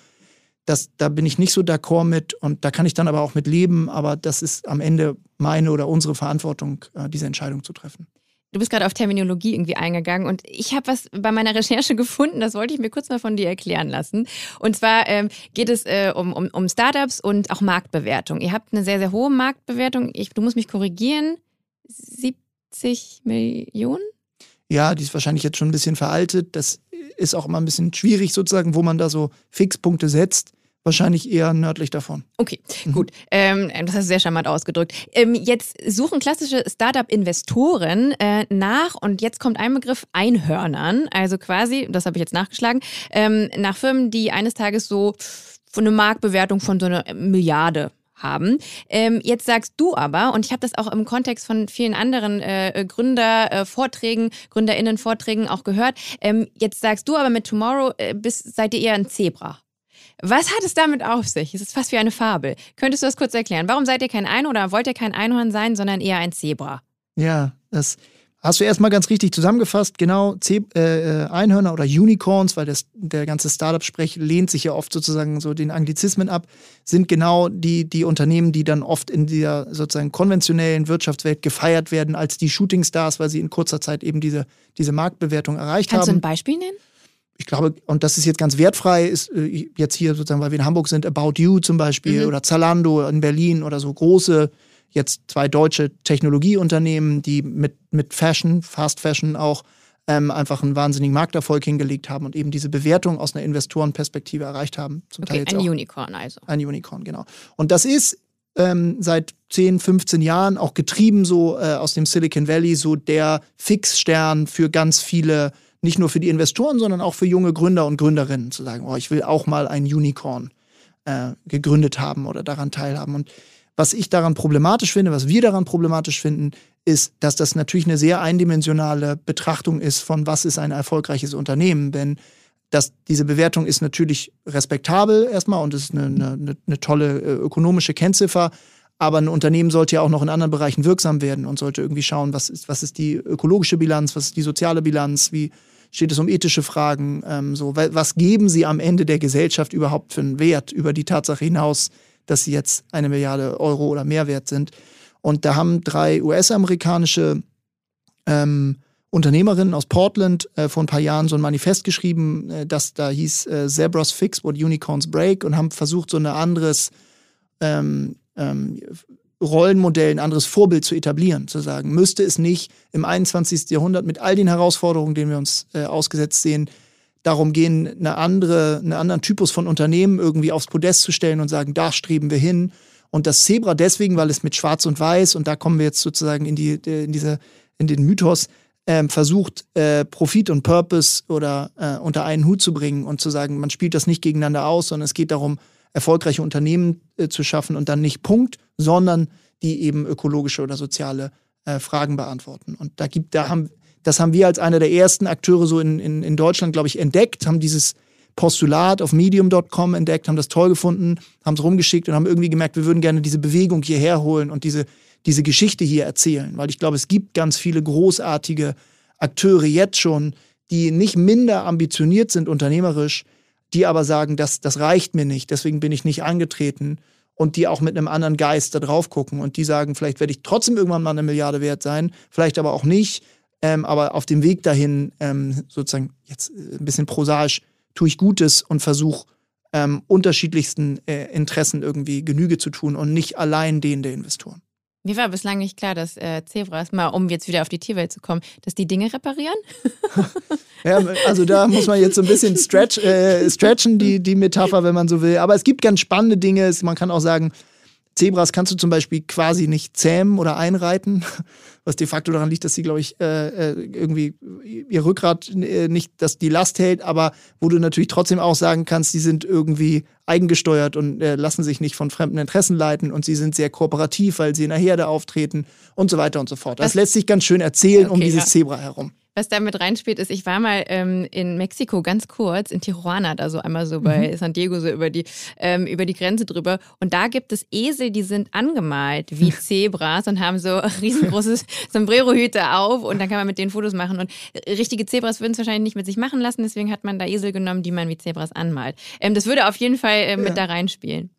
[SPEAKER 2] das, da bin ich nicht so d'accord mit und da kann ich dann aber auch mit leben, aber das ist am Ende meine oder unsere Verantwortung, äh, diese Entscheidung zu treffen.
[SPEAKER 1] Du bist gerade auf Terminologie irgendwie eingegangen und ich habe was bei meiner Recherche gefunden, das wollte ich mir kurz mal von dir erklären lassen. Und zwar ähm, geht es äh, um, um, um Startups und auch Marktbewertung. Ihr habt eine sehr, sehr hohe Marktbewertung. Ich, du musst mich korrigieren. 70 Millionen?
[SPEAKER 2] Ja, die ist wahrscheinlich jetzt schon ein bisschen veraltet. Das ist auch immer ein bisschen schwierig sozusagen, wo man da so Fixpunkte setzt. Wahrscheinlich eher nördlich davon.
[SPEAKER 1] Okay, mhm. gut. Ähm, das hast du sehr charmant ausgedrückt. Ähm, jetzt suchen klassische Startup-Investoren äh, nach, und jetzt kommt ein Begriff, Einhörnern. Also quasi, das habe ich jetzt nachgeschlagen, ähm, nach Firmen, die eines Tages so eine Marktbewertung von so einer Milliarde haben. Ähm, jetzt sagst du aber, und ich habe das auch im Kontext von vielen anderen äh, Gründer-Vorträgen, äh, GründerInnen-Vorträgen auch gehört, ähm, jetzt sagst du aber mit Tomorrow äh, bist, seid ihr eher ein Zebra. Was hat es damit auf sich? Es ist fast wie eine Fabel. Könntest du das kurz erklären? Warum seid ihr kein Einhorn oder wollt ihr kein Einhorn sein, sondern eher ein Zebra?
[SPEAKER 2] Ja, das hast du erstmal ganz richtig zusammengefasst. Genau, Ze äh, äh, Einhörner oder Unicorns, weil das, der ganze Startup-Sprech lehnt sich ja oft sozusagen so den Anglizismen ab, sind genau die, die Unternehmen, die dann oft in der sozusagen konventionellen Wirtschaftswelt gefeiert werden als die Shootingstars, weil sie in kurzer Zeit eben diese, diese Marktbewertung erreicht
[SPEAKER 1] Kannst
[SPEAKER 2] haben.
[SPEAKER 1] Kannst du ein Beispiel nennen?
[SPEAKER 2] Ich glaube, und das ist jetzt ganz wertfrei, ist äh, jetzt hier sozusagen, weil wir in Hamburg sind, About You zum Beispiel mhm. oder Zalando in Berlin oder so große, jetzt zwei deutsche Technologieunternehmen, die mit, mit Fashion, Fast Fashion auch ähm, einfach einen wahnsinnigen Markterfolg hingelegt haben und eben diese Bewertung aus einer Investorenperspektive erreicht haben.
[SPEAKER 1] Zum okay, Teil jetzt ein auch, Unicorn also.
[SPEAKER 2] Ein Unicorn, genau. Und das ist ähm, seit 10, 15 Jahren auch getrieben so äh, aus dem Silicon Valley, so der Fixstern für ganz viele nicht nur für die Investoren, sondern auch für junge Gründer und Gründerinnen zu sagen, oh, ich will auch mal ein Unicorn äh, gegründet haben oder daran teilhaben. Und was ich daran problematisch finde, was wir daran problematisch finden, ist, dass das natürlich eine sehr eindimensionale Betrachtung ist von was ist ein erfolgreiches Unternehmen. Denn das, diese Bewertung ist natürlich respektabel erstmal und ist eine, eine, eine tolle äh, ökonomische Kennziffer. Aber ein Unternehmen sollte ja auch noch in anderen Bereichen wirksam werden und sollte irgendwie schauen, was ist, was ist die ökologische Bilanz, was ist die soziale Bilanz, wie steht es um ethische Fragen, ähm, so, was geben sie am Ende der Gesellschaft überhaupt für einen Wert über die Tatsache hinaus, dass sie jetzt eine Milliarde Euro oder mehr wert sind. Und da haben drei US-amerikanische ähm, Unternehmerinnen aus Portland äh, vor ein paar Jahren so ein Manifest geschrieben, äh, das da hieß äh, Zebras Fix What Unicorns Break und haben versucht, so ein anderes ähm, ähm, Rollenmodell, ein anderes Vorbild zu etablieren, zu sagen, müsste es nicht im 21. Jahrhundert mit all den Herausforderungen, denen wir uns äh, ausgesetzt sehen, darum gehen, eine andere, einen anderen Typus von Unternehmen irgendwie aufs Podest zu stellen und sagen, da streben wir hin. Und das Zebra deswegen, weil es mit Schwarz und Weiß, und da kommen wir jetzt sozusagen in, die, in, diese, in den Mythos, ähm, versucht, äh, Profit und Purpose oder äh, unter einen Hut zu bringen und zu sagen, man spielt das nicht gegeneinander aus, sondern es geht darum, erfolgreiche Unternehmen äh, zu schaffen und dann nicht Punkt, sondern die eben ökologische oder soziale äh, Fragen beantworten. Und da gibt, da haben, das haben wir als einer der ersten Akteure so in, in, in Deutschland, glaube ich, entdeckt, haben dieses Postulat auf medium.com entdeckt, haben das toll gefunden, haben es rumgeschickt und haben irgendwie gemerkt, wir würden gerne diese Bewegung hierher holen und diese, diese Geschichte hier erzählen. Weil ich glaube, es gibt ganz viele großartige Akteure jetzt schon, die nicht minder ambitioniert sind unternehmerisch, die aber sagen, das, das reicht mir nicht, deswegen bin ich nicht angetreten und die auch mit einem anderen Geist da drauf gucken und die sagen, vielleicht werde ich trotzdem irgendwann mal eine Milliarde wert sein, vielleicht aber auch nicht, ähm, aber auf dem Weg dahin ähm, sozusagen jetzt äh, ein bisschen prosaisch tue ich Gutes und versuche ähm, unterschiedlichsten äh, Interessen irgendwie Genüge zu tun und nicht allein denen der Investoren.
[SPEAKER 1] Mir war bislang nicht klar, dass äh, Zebras, mal um jetzt wieder auf die Tierwelt zu kommen, dass die Dinge reparieren. *laughs*
[SPEAKER 2] ja, also da muss man jetzt so ein bisschen stretch, äh, stretchen, die, die Metapher, wenn man so will. Aber es gibt ganz spannende Dinge. Man kann auch sagen, Zebras kannst du zum Beispiel quasi nicht zähmen oder einreiten, *laughs* was de facto daran liegt, dass sie, glaube ich, äh, äh, irgendwie ihr Rückgrat äh, nicht, dass die Last hält, aber wo du natürlich trotzdem auch sagen kannst, die sind irgendwie eigengesteuert und äh, lassen sich nicht von fremden Interessen leiten und sie sind sehr kooperativ, weil sie in der Herde auftreten und so weiter und so fort. Das, das lässt sich ganz schön erzählen okay, um dieses ja. Zebra herum
[SPEAKER 1] was da mit reinspielt, ist, ich war mal ähm, in Mexiko ganz kurz, in Tijuana, da so einmal so bei mhm. San Diego, so über die, ähm, über die Grenze drüber. Und da gibt es Esel, die sind angemalt wie *laughs* Zebras und haben so *laughs* riesengroße Sombrero-Hüte auf und dann kann man mit denen Fotos machen. Und richtige Zebras würden es wahrscheinlich nicht mit sich machen lassen, deswegen hat man da Esel genommen, die man wie Zebras anmalt. Ähm, das würde auf jeden Fall äh, mit ja. da reinspielen.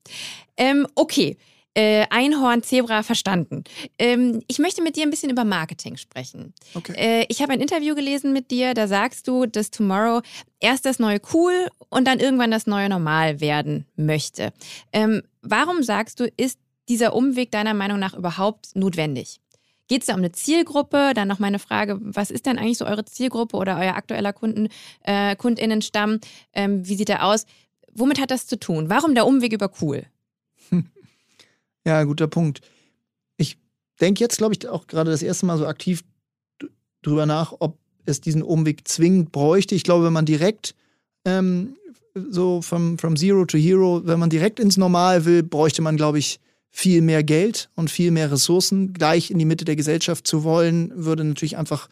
[SPEAKER 1] Ähm, okay. Äh, Einhorn, Zebra verstanden. Ähm, ich möchte mit dir ein bisschen über Marketing sprechen.
[SPEAKER 2] Okay.
[SPEAKER 1] Äh, ich habe ein Interview gelesen mit dir, da sagst du, dass Tomorrow erst das neue Cool und dann irgendwann das neue Normal werden möchte. Ähm, warum sagst du, ist dieser Umweg deiner Meinung nach überhaupt notwendig? Geht es da um eine Zielgruppe? Dann noch meine Frage, was ist denn eigentlich so eure Zielgruppe oder euer aktueller Kunden, äh, KundInnenstamm? Ähm, wie sieht der aus? Womit hat das zu tun? Warum der Umweg über cool?
[SPEAKER 2] Ja, guter Punkt. Ich denke jetzt, glaube ich, auch gerade das erste Mal so aktiv drüber nach, ob es diesen Umweg zwingend bräuchte. Ich glaube, wenn man direkt ähm, so from, from Zero to Hero, wenn man direkt ins Normal will, bräuchte man, glaube ich, viel mehr Geld und viel mehr Ressourcen. Gleich in die Mitte der Gesellschaft zu wollen, würde natürlich einfach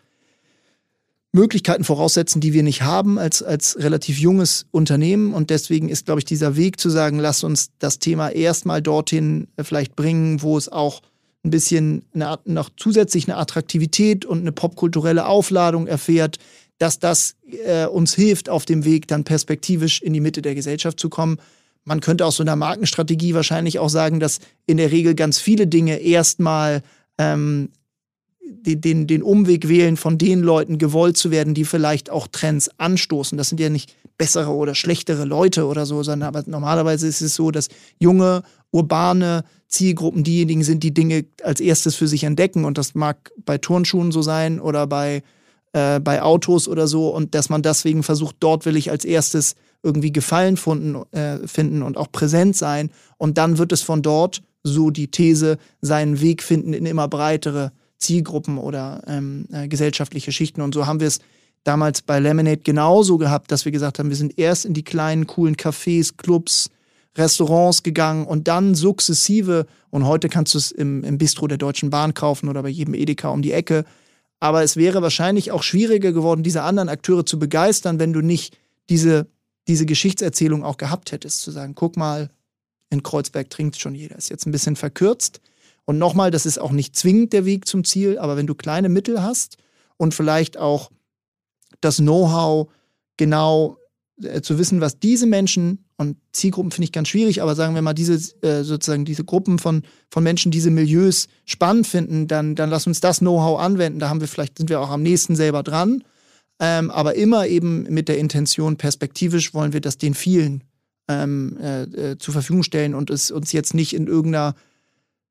[SPEAKER 2] Möglichkeiten voraussetzen, die wir nicht haben als, als relativ junges Unternehmen. Und deswegen ist, glaube ich, dieser Weg zu sagen, lass uns das Thema erstmal dorthin äh, vielleicht bringen, wo es auch ein bisschen eine, noch zusätzlich eine Attraktivität und eine popkulturelle Aufladung erfährt, dass das äh, uns hilft, auf dem Weg dann perspektivisch in die Mitte der Gesellschaft zu kommen man könnte aus so einer Markenstrategie wahrscheinlich auch sagen, dass in der Regel ganz viele Dinge erstmal ähm, den, den, Umweg wählen, von den Leuten gewollt zu werden, die vielleicht auch Trends anstoßen. Das sind ja nicht bessere oder schlechtere Leute oder so, sondern aber normalerweise ist es so, dass junge, urbane Zielgruppen diejenigen sind, die Dinge als erstes für sich entdecken. Und das mag bei Turnschuhen so sein oder bei, äh, bei Autos oder so. Und dass man deswegen versucht, dort will ich als erstes irgendwie Gefallen finden, äh, finden und auch präsent sein. Und dann wird es von dort, so die These, seinen Weg finden in immer breitere Zielgruppen oder ähm, äh, gesellschaftliche Schichten. Und so haben wir es damals bei Lemonade genauso gehabt, dass wir gesagt haben, wir sind erst in die kleinen, coolen Cafés, Clubs, Restaurants gegangen und dann sukzessive, und heute kannst du es im, im Bistro der Deutschen Bahn kaufen oder bei jedem Edeka um die Ecke. Aber es wäre wahrscheinlich auch schwieriger geworden, diese anderen Akteure zu begeistern, wenn du nicht diese diese Geschichtserzählung auch gehabt hättest, zu sagen, guck mal, in Kreuzberg trinkt schon jeder. Ist jetzt ein bisschen verkürzt. Und nochmal, das ist auch nicht zwingend der Weg zum Ziel, aber wenn du kleine Mittel hast und vielleicht auch das Know-how genau äh, zu wissen, was diese Menschen und Zielgruppen finde ich ganz schwierig, aber sagen wir mal, diese äh, sozusagen diese Gruppen von, von Menschen, diese Milieus spannend finden, dann, dann lass uns das Know-how anwenden. Da haben wir vielleicht, sind wir auch am nächsten selber dran ähm, aber immer eben mit der Intention, perspektivisch wollen wir das den vielen ähm, äh, äh, zur Verfügung stellen und es uns jetzt nicht in irgendeiner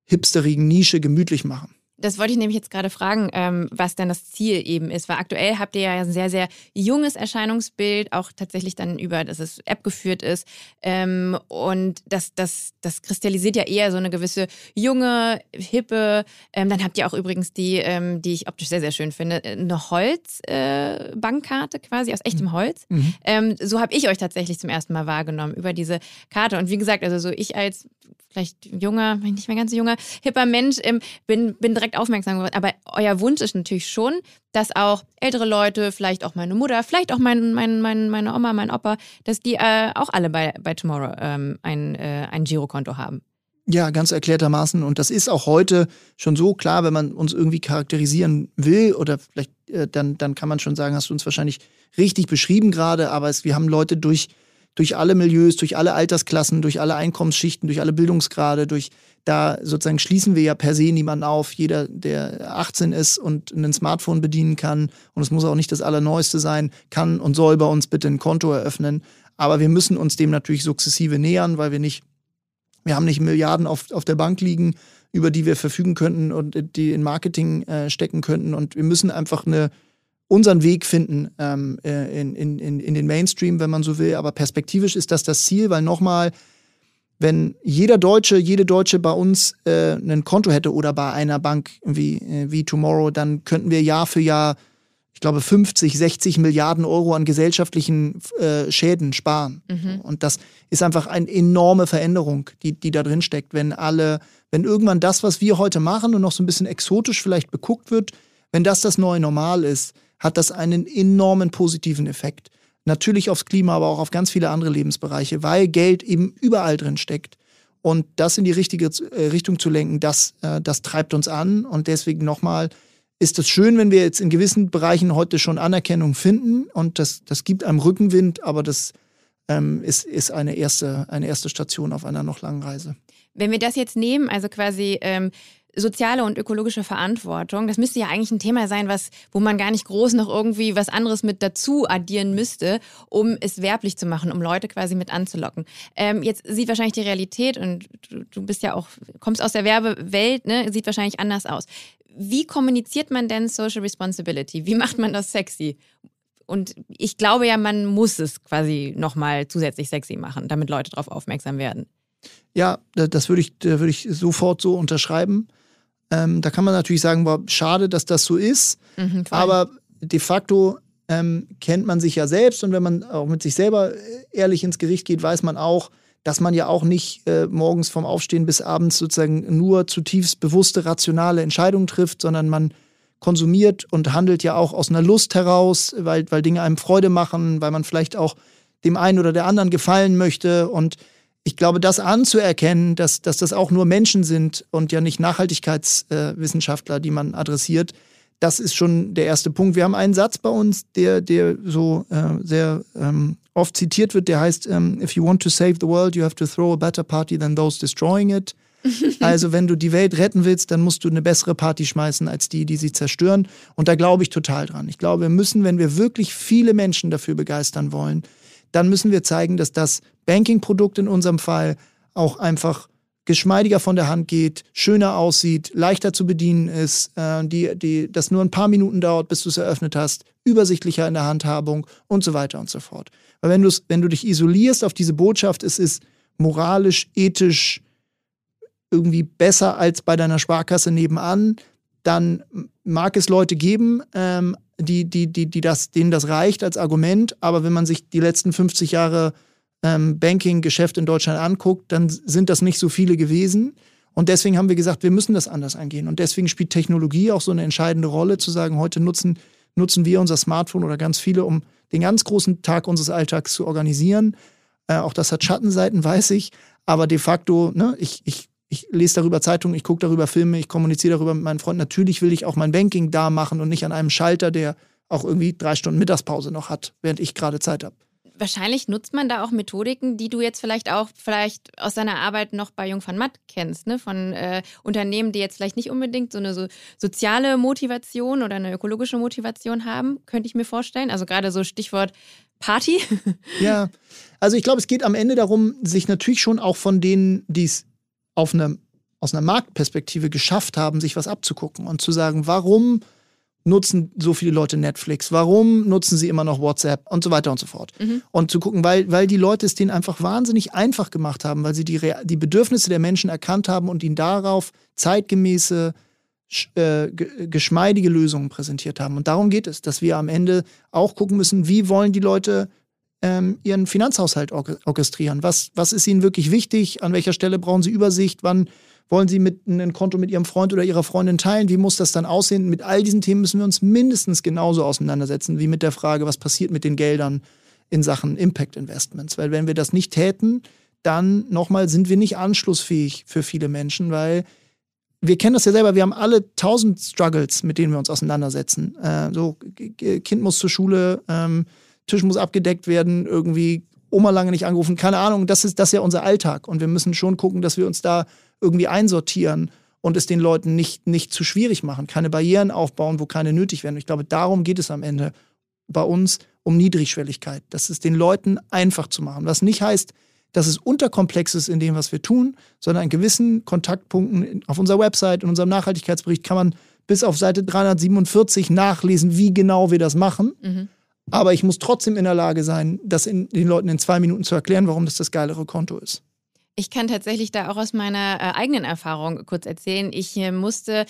[SPEAKER 2] hipsterigen Nische gemütlich machen.
[SPEAKER 1] Das wollte ich nämlich jetzt gerade fragen, ähm, was denn das Ziel eben ist. Weil aktuell habt ihr ja ein sehr, sehr junges Erscheinungsbild, auch tatsächlich dann über, dass es App geführt ist. Ähm, und das, das, das kristallisiert ja eher so eine gewisse junge, hippe. Ähm, dann habt ihr auch übrigens die, ähm, die ich optisch sehr, sehr schön finde, eine Holzbankkarte äh, quasi aus echtem mhm. Holz. Mhm. Ähm, so habe ich euch tatsächlich zum ersten Mal wahrgenommen über diese Karte. Und wie gesagt, also so ich als vielleicht junger, nicht mehr ganz so junger, hipper Mensch, ähm, bin, bin direkt aufmerksam geworden. Aber euer Wunsch ist natürlich schon, dass auch ältere Leute, vielleicht auch meine Mutter, vielleicht auch mein, mein, mein, meine Oma, mein Opa, dass die äh, auch alle bei, bei Tomorrow ähm, ein, äh, ein Girokonto haben.
[SPEAKER 2] Ja, ganz erklärtermaßen. Und das ist auch heute schon so klar, wenn man uns irgendwie charakterisieren will oder vielleicht äh, dann, dann kann man schon sagen, hast du uns wahrscheinlich richtig beschrieben gerade, aber es, wir haben Leute durch durch alle Milieus, durch alle Altersklassen, durch alle Einkommensschichten, durch alle Bildungsgrade, durch da sozusagen schließen wir ja per se niemanden auf. Jeder, der 18 ist und ein Smartphone bedienen kann, und es muss auch nicht das Allerneueste sein, kann und soll bei uns bitte ein Konto eröffnen. Aber wir müssen uns dem natürlich sukzessive nähern, weil wir nicht, wir haben nicht Milliarden auf, auf der Bank liegen, über die wir verfügen könnten und die in Marketing äh, stecken könnten. Und wir müssen einfach eine, unseren Weg finden ähm, äh, in, in, in den Mainstream, wenn man so will. Aber perspektivisch ist das das Ziel, weil nochmal, wenn jeder Deutsche, jede Deutsche bei uns äh, ein Konto hätte oder bei einer Bank wie, äh, wie Tomorrow, dann könnten wir Jahr für Jahr, ich glaube, 50, 60 Milliarden Euro an gesellschaftlichen äh, Schäden sparen. Mhm. Und das ist einfach eine enorme Veränderung, die, die da drin steckt. Wenn alle, wenn irgendwann das, was wir heute machen und noch so ein bisschen exotisch vielleicht beguckt wird, wenn das das neue Normal ist, hat das einen enormen positiven Effekt. Natürlich aufs Klima, aber auch auf ganz viele andere Lebensbereiche, weil Geld eben überall drin steckt. Und das in die richtige äh, Richtung zu lenken, das, äh, das treibt uns an. Und deswegen nochmal, ist es schön, wenn wir jetzt in gewissen Bereichen heute schon Anerkennung finden. Und das, das gibt einem Rückenwind, aber das ähm, ist, ist eine, erste, eine erste Station auf einer noch langen Reise.
[SPEAKER 1] Wenn wir das jetzt nehmen, also quasi ähm, soziale und ökologische Verantwortung, das müsste ja eigentlich ein Thema sein, was, wo man gar nicht groß noch irgendwie was anderes mit dazu addieren müsste, um es werblich zu machen, um Leute quasi mit anzulocken. Ähm, jetzt sieht wahrscheinlich die Realität und du, du bist ja auch, kommst aus der Werbewelt, ne, sieht wahrscheinlich anders aus. Wie kommuniziert man denn Social Responsibility? Wie macht man das sexy? Und ich glaube ja, man muss es quasi nochmal zusätzlich sexy machen, damit Leute darauf aufmerksam werden.
[SPEAKER 2] Ja, das würde ich, würde ich sofort so unterschreiben. Ähm, da kann man natürlich sagen, boah, schade, dass das so ist. Mhm, aber de facto ähm, kennt man sich ja selbst und wenn man auch mit sich selber ehrlich ins Gericht geht, weiß man auch, dass man ja auch nicht äh, morgens vom Aufstehen bis abends sozusagen nur zutiefst bewusste, rationale Entscheidungen trifft, sondern man konsumiert und handelt ja auch aus einer Lust heraus, weil, weil Dinge einem Freude machen, weil man vielleicht auch dem einen oder der anderen gefallen möchte. Und ich glaube, das anzuerkennen, dass, dass das auch nur Menschen sind und ja nicht Nachhaltigkeitswissenschaftler, äh, die man adressiert, das ist schon der erste Punkt. Wir haben einen Satz bei uns, der, der so äh, sehr ähm, oft zitiert wird, der heißt, ähm, if you want to save the world, you have to throw a better party than those destroying it. *laughs* also wenn du die Welt retten willst, dann musst du eine bessere Party schmeißen als die, die sie zerstören. Und da glaube ich total dran. Ich glaube, wir müssen, wenn wir wirklich viele Menschen dafür begeistern wollen, dann müssen wir zeigen, dass das Banking-Produkt in unserem Fall auch einfach geschmeidiger von der Hand geht, schöner aussieht, leichter zu bedienen ist, äh, die, die, das nur ein paar Minuten dauert, bis du es eröffnet hast, übersichtlicher in der Handhabung und so weiter und so fort. Weil wenn, wenn du dich isolierst auf diese Botschaft, es ist moralisch, ethisch, irgendwie besser als bei deiner Sparkasse nebenan, dann mag es Leute geben, ähm, die, die, die, die das, denen das reicht als Argument. Aber wenn man sich die letzten 50 Jahre ähm, Banking-Geschäft in Deutschland anguckt, dann sind das nicht so viele gewesen. Und deswegen haben wir gesagt, wir müssen das anders angehen. Und deswegen spielt Technologie auch so eine entscheidende Rolle, zu sagen, heute nutzen, nutzen wir unser Smartphone oder ganz viele, um den ganz großen Tag unseres Alltags zu organisieren. Äh, auch das hat Schattenseiten, *laughs* weiß ich. Aber de facto, ne, ich, ich ich lese darüber Zeitungen, ich gucke darüber Filme, ich kommuniziere darüber mit meinen Freunden. Natürlich will ich auch mein Banking da machen und nicht an einem Schalter, der auch irgendwie drei Stunden Mittagspause noch hat, während ich gerade Zeit habe.
[SPEAKER 1] Wahrscheinlich nutzt man da auch Methodiken, die du jetzt vielleicht auch vielleicht aus deiner Arbeit noch bei Jung van Matt kennst, ne? von äh, Unternehmen, die jetzt vielleicht nicht unbedingt so eine so soziale Motivation oder eine ökologische Motivation haben, könnte ich mir vorstellen. Also gerade so Stichwort Party. *laughs*
[SPEAKER 2] ja, also ich glaube, es geht am Ende darum, sich natürlich schon auch von denen, die es auf eine, aus einer Marktperspektive geschafft haben, sich was abzugucken und zu sagen, warum nutzen so viele Leute Netflix? Warum nutzen sie immer noch WhatsApp und so weiter und so fort? Mhm. Und zu gucken, weil, weil die Leute es denen einfach wahnsinnig einfach gemacht haben, weil sie die, die Bedürfnisse der Menschen erkannt haben und ihnen darauf zeitgemäße, äh, geschmeidige Lösungen präsentiert haben. Und darum geht es, dass wir am Ende auch gucken müssen, wie wollen die Leute ähm, ihren Finanzhaushalt orchestrieren. Was, was ist ihnen wirklich wichtig? An welcher Stelle brauchen sie Übersicht? Wann wollen sie mit ein Konto mit ihrem Freund oder ihrer Freundin teilen? Wie muss das dann aussehen? Mit all diesen Themen müssen wir uns mindestens genauso auseinandersetzen wie mit der Frage, was passiert mit den Geldern in Sachen Impact Investments. Weil wenn wir das nicht täten, dann nochmal sind wir nicht anschlussfähig für viele Menschen, weil wir kennen das ja selber, wir haben alle tausend Struggles, mit denen wir uns auseinandersetzen. Äh, so, Kind muss zur Schule, ähm, Tisch muss abgedeckt werden, irgendwie Oma lange nicht angerufen, keine Ahnung, das ist, das ist ja unser Alltag und wir müssen schon gucken, dass wir uns da irgendwie einsortieren und es den Leuten nicht, nicht zu schwierig machen, keine Barrieren aufbauen, wo keine nötig werden. Ich glaube, darum geht es am Ende bei uns um Niedrigschwelligkeit, das ist den Leuten einfach zu machen, was nicht heißt, dass es unterkomplex ist in dem, was wir tun, sondern an gewissen Kontaktpunkten auf unserer Website, in unserem Nachhaltigkeitsbericht kann man bis auf Seite 347 nachlesen, wie genau wir das machen. Mhm. Aber ich muss trotzdem in der Lage sein, das in, den Leuten in zwei Minuten zu erklären, warum das das geilere Konto ist.
[SPEAKER 1] Ich kann tatsächlich da auch aus meiner äh, eigenen Erfahrung kurz erzählen. Ich äh, musste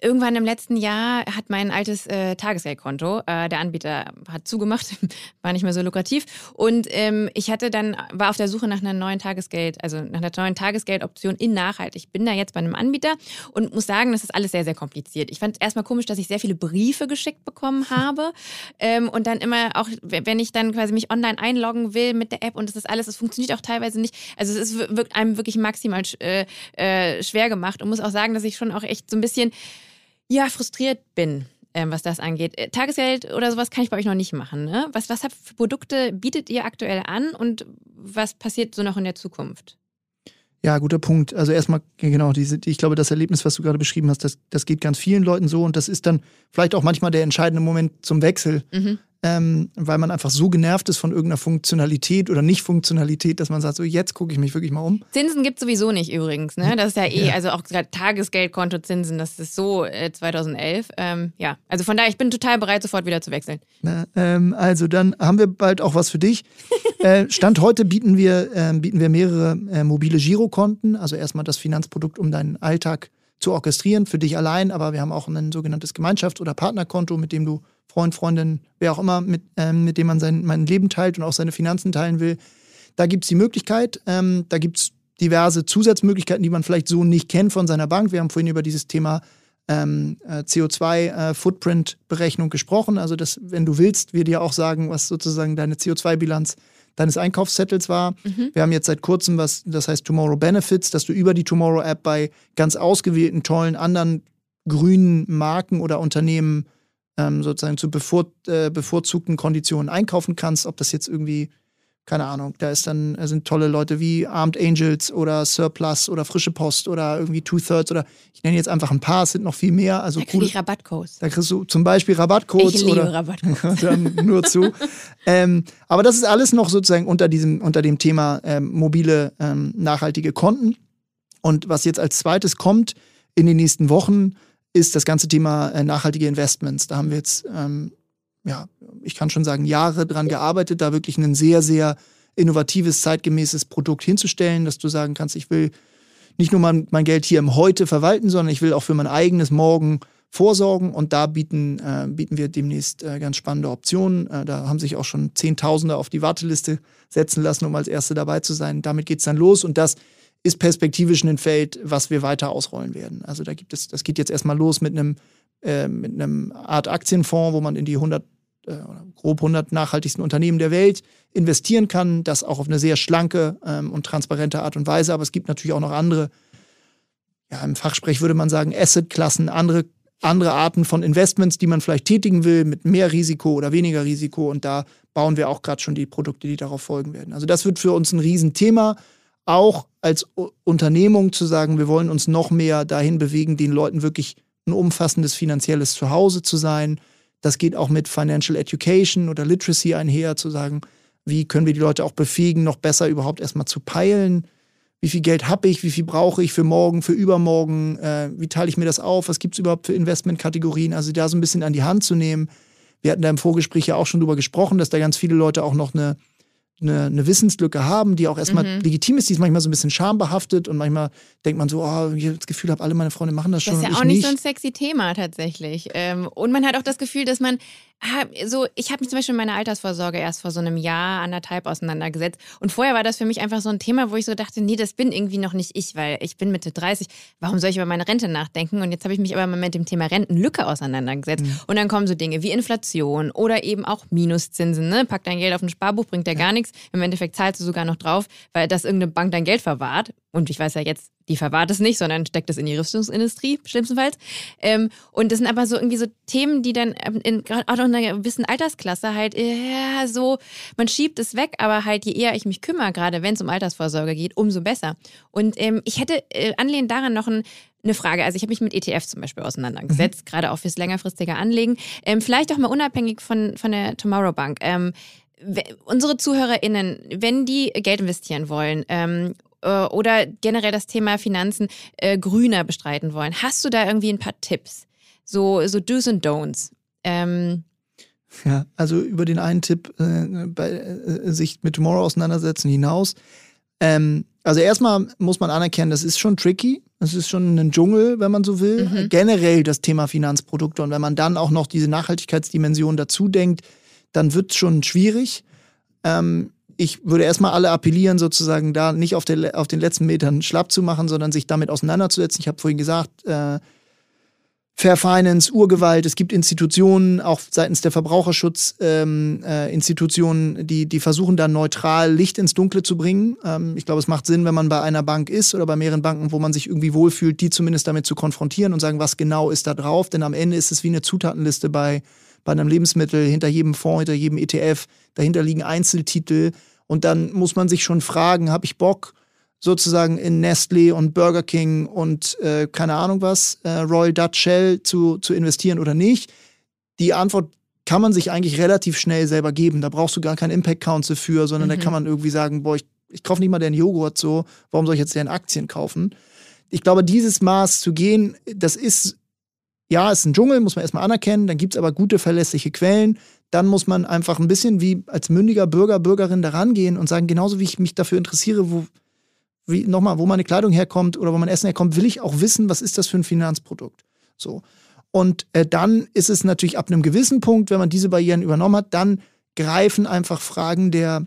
[SPEAKER 1] Irgendwann im letzten Jahr hat mein altes äh, Tagesgeldkonto, äh, der Anbieter hat zugemacht, *laughs* war nicht mehr so lukrativ. Und ähm, ich hatte dann, war auf der Suche nach einer neuen Tagesgeld, also nach einer neuen Tagesgeldoption in Nachhaltig. Ich bin da jetzt bei einem Anbieter und muss sagen, das ist alles sehr, sehr kompliziert. Ich fand es erstmal komisch, dass ich sehr viele Briefe geschickt bekommen *laughs* habe. ähm, und dann immer auch, wenn ich dann quasi mich online einloggen will mit der App und das ist alles, es funktioniert auch teilweise nicht. Also es ist, wirkt einem wirklich maximal äh, äh, schwer gemacht und muss auch sagen, dass ich schon auch echt so ein bisschen ja, frustriert bin, ähm, was das angeht. Äh, Tagesgeld oder sowas kann ich bei euch noch nicht machen. Ne? Was, was für Produkte bietet ihr aktuell an und was passiert so noch in der Zukunft?
[SPEAKER 2] Ja, guter Punkt. Also erstmal, genau, diese, ich glaube, das Erlebnis, was du gerade beschrieben hast, das, das geht ganz vielen Leuten so und das ist dann vielleicht auch manchmal der entscheidende Moment zum Wechsel.
[SPEAKER 1] Mhm
[SPEAKER 2] ähm, weil man einfach so genervt ist von irgendeiner Funktionalität oder Nicht-Funktionalität, dass man sagt, so jetzt gucke ich mich wirklich mal um.
[SPEAKER 1] Zinsen gibt es sowieso nicht übrigens, ne? Das ist ja eh, ja. also auch gerade Tagesgeldkontozinsen, das ist so äh, 2011. Ähm, ja, also von daher, ich bin total bereit, sofort wieder zu wechseln.
[SPEAKER 2] Na, ähm, also dann haben wir bald auch was für dich. *laughs* äh, Stand heute bieten wir, äh, bieten wir mehrere äh, mobile Girokonten, also erstmal das Finanzprodukt, um deinen Alltag zu orchestrieren, für dich allein, aber wir haben auch ein sogenanntes Gemeinschafts- oder Partnerkonto, mit dem du Freund, Freundin, wer auch immer, mit, ähm, mit dem man sein mein Leben teilt und auch seine Finanzen teilen will. Da gibt es die Möglichkeit, ähm, da gibt es diverse Zusatzmöglichkeiten, die man vielleicht so nicht kennt von seiner Bank. Wir haben vorhin über dieses Thema ähm, äh, CO2-Footprint-Berechnung äh, gesprochen. Also, dass, wenn du willst, wir dir auch sagen, was sozusagen deine CO2-Bilanz deines Einkaufszettels war. Mhm. Wir haben jetzt seit kurzem was, das heißt Tomorrow Benefits, dass du über die Tomorrow App bei ganz ausgewählten, tollen anderen grünen Marken oder Unternehmen ähm, sozusagen zu bevor, äh, bevorzugten Konditionen einkaufen kannst. Ob das jetzt irgendwie, keine Ahnung, da ist dann da sind tolle Leute wie Armed Angels oder Surplus oder Frische Post oder irgendwie Two-Thirds oder ich nenne jetzt einfach ein paar, es sind noch viel mehr. Also
[SPEAKER 1] da kriege ich Rabattcodes.
[SPEAKER 2] Da kriegst du zum Beispiel Rabattcodes
[SPEAKER 1] ich liebe
[SPEAKER 2] oder
[SPEAKER 1] Rabattcodes. *laughs*
[SPEAKER 2] dann nur zu. ähm, aber das ist alles noch sozusagen unter diesem, unter dem Thema ähm, mobile ähm, nachhaltige Konten. Und was jetzt als zweites kommt in den nächsten Wochen, ist das ganze Thema äh, nachhaltige Investments. Da haben wir jetzt, ähm, ja, ich kann schon sagen, Jahre dran gearbeitet, da wirklich ein sehr, sehr innovatives, zeitgemäßes Produkt hinzustellen, dass du sagen kannst, ich will nicht nur mein, mein Geld hier im Heute verwalten, sondern ich will auch für mein eigenes Morgen vorsorgen und da bieten, äh, bieten wir demnächst äh, ganz spannende Optionen. Äh, da haben sich auch schon Zehntausende auf die Warteliste setzen lassen, um als Erste dabei zu sein. Damit geht es dann los und das ist perspektivisch ein Feld, was wir weiter ausrollen werden. Also da gibt es, das geht jetzt erstmal los mit einem, äh, mit einem Art Aktienfonds, wo man in die 100 äh, grob 100 nachhaltigsten Unternehmen der Welt investieren kann. Das auch auf eine sehr schlanke ähm, und transparente Art und Weise. Aber es gibt natürlich auch noch andere, ja, im Fachsprech würde man sagen, Assetklassen, andere, andere Arten von Investments, die man vielleicht tätigen will, mit mehr Risiko oder weniger Risiko. Und da bauen wir auch gerade schon die Produkte, die darauf folgen werden. Also das wird für uns ein Riesenthema auch als Unternehmung zu sagen, wir wollen uns noch mehr dahin bewegen, den Leuten wirklich ein umfassendes finanzielles Zuhause zu sein. Das geht auch mit Financial Education oder Literacy einher, zu sagen, wie können wir die Leute auch befähigen, noch besser überhaupt erstmal zu peilen, wie viel Geld habe ich, wie viel brauche ich für morgen, für übermorgen, äh, wie teile ich mir das auf, was gibt es überhaupt für Investmentkategorien, also da so ein bisschen an die Hand zu nehmen. Wir hatten da im Vorgespräch ja auch schon drüber gesprochen, dass da ganz viele Leute auch noch eine eine, eine Wissenslücke haben, die auch erstmal mhm. legitim ist, die ist manchmal so ein bisschen schambehaftet und manchmal denkt man so, oh, ich habe das Gefühl, habe alle meine Freunde machen das schon.
[SPEAKER 1] Das ist ja auch nicht so ein sexy Thema tatsächlich. Ähm, und man hat auch das Gefühl, dass man so, ich habe mich zum Beispiel mit meiner Altersvorsorge erst vor so einem Jahr, anderthalb auseinandergesetzt. Und vorher war das für mich einfach so ein Thema, wo ich so dachte, nee, das bin irgendwie noch nicht ich, weil ich bin Mitte 30. Warum soll ich über meine Rente nachdenken? Und jetzt habe ich mich aber mal mit dem Thema Rentenlücke auseinandergesetzt. Mhm. Und dann kommen so Dinge wie Inflation oder eben auch Minuszinsen. Ne? Pack dein Geld auf ein Sparbuch, bringt ja gar nichts. Im Endeffekt zahlst du sogar noch drauf, weil das irgendeine Bank dein Geld verwahrt. Und ich weiß ja jetzt, die verwahrt es nicht, sondern steckt es in die Rüstungsindustrie, schlimmstenfalls. Ähm, und das sind aber so irgendwie so Themen, die dann in, gerade auch in einer gewissen Altersklasse halt, ja, so, man schiebt es weg, aber halt je eher ich mich kümmere, gerade wenn es um Altersvorsorge geht, umso besser. Und ähm, ich hätte äh, anlehnt daran noch ein, eine Frage. Also ich habe mich mit ETF zum Beispiel auseinandergesetzt, mhm. gerade auch fürs längerfristige Anlegen. Ähm, vielleicht auch mal unabhängig von, von der Tomorrow Bank. Ähm, unsere ZuhörerInnen, wenn die Geld investieren wollen ähm, äh, oder generell das Thema Finanzen äh, grüner bestreiten wollen, hast du da irgendwie ein paar Tipps? So, so Do's und Don'ts. Ähm,
[SPEAKER 2] ja, also über den einen Tipp, äh, bei, äh, sich mit Tomorrow auseinandersetzen hinaus. Ähm, also erstmal muss man anerkennen, das ist schon tricky. Das ist schon ein Dschungel, wenn man so will. Mhm. Generell das Thema Finanzprodukte. Und wenn man dann auch noch diese Nachhaltigkeitsdimension dazu denkt, dann wird es schon schwierig. Ähm, ich würde erstmal alle appellieren, sozusagen da nicht auf, der, auf, den letzten Metern schlapp zu machen, sondern sich damit auseinanderzusetzen. Ich habe vorhin gesagt, äh, Fair Finance, Urgewalt, es gibt Institutionen, auch seitens der Verbraucherschutzinstitutionen, ähm, äh, die, die versuchen dann neutral Licht ins Dunkle zu bringen. Ähm, ich glaube, es macht Sinn, wenn man bei einer Bank ist oder bei mehreren Banken, wo man sich irgendwie wohlfühlt, die zumindest damit zu konfrontieren und sagen, was genau ist da drauf. Denn am Ende ist es wie eine Zutatenliste bei, bei einem Lebensmittel, hinter jedem Fonds, hinter jedem ETF, dahinter liegen Einzeltitel und dann muss man sich schon fragen, habe ich Bock, sozusagen in Nestle und Burger King und äh, keine Ahnung was, äh, Royal Dutch Shell zu, zu investieren oder nicht? Die Antwort kann man sich eigentlich relativ schnell selber geben. Da brauchst du gar keinen Impact Council für, sondern mhm. da kann man irgendwie sagen, boah, ich, ich kaufe nicht mal den Joghurt so, warum soll ich jetzt den Aktien kaufen? Ich glaube, dieses Maß zu gehen, das ist, ja, ist ein Dschungel, muss man erstmal anerkennen, dann gibt es aber gute, verlässliche Quellen. Dann muss man einfach ein bisschen wie als mündiger Bürger, Bürgerin da rangehen und sagen, genauso wie ich mich dafür interessiere, wo, wie, nochmal, wo meine Kleidung herkommt oder wo mein Essen herkommt, will ich auch wissen, was ist das für ein Finanzprodukt. So. Und äh, dann ist es natürlich ab einem gewissen Punkt, wenn man diese Barrieren übernommen hat, dann greifen einfach Fragen der,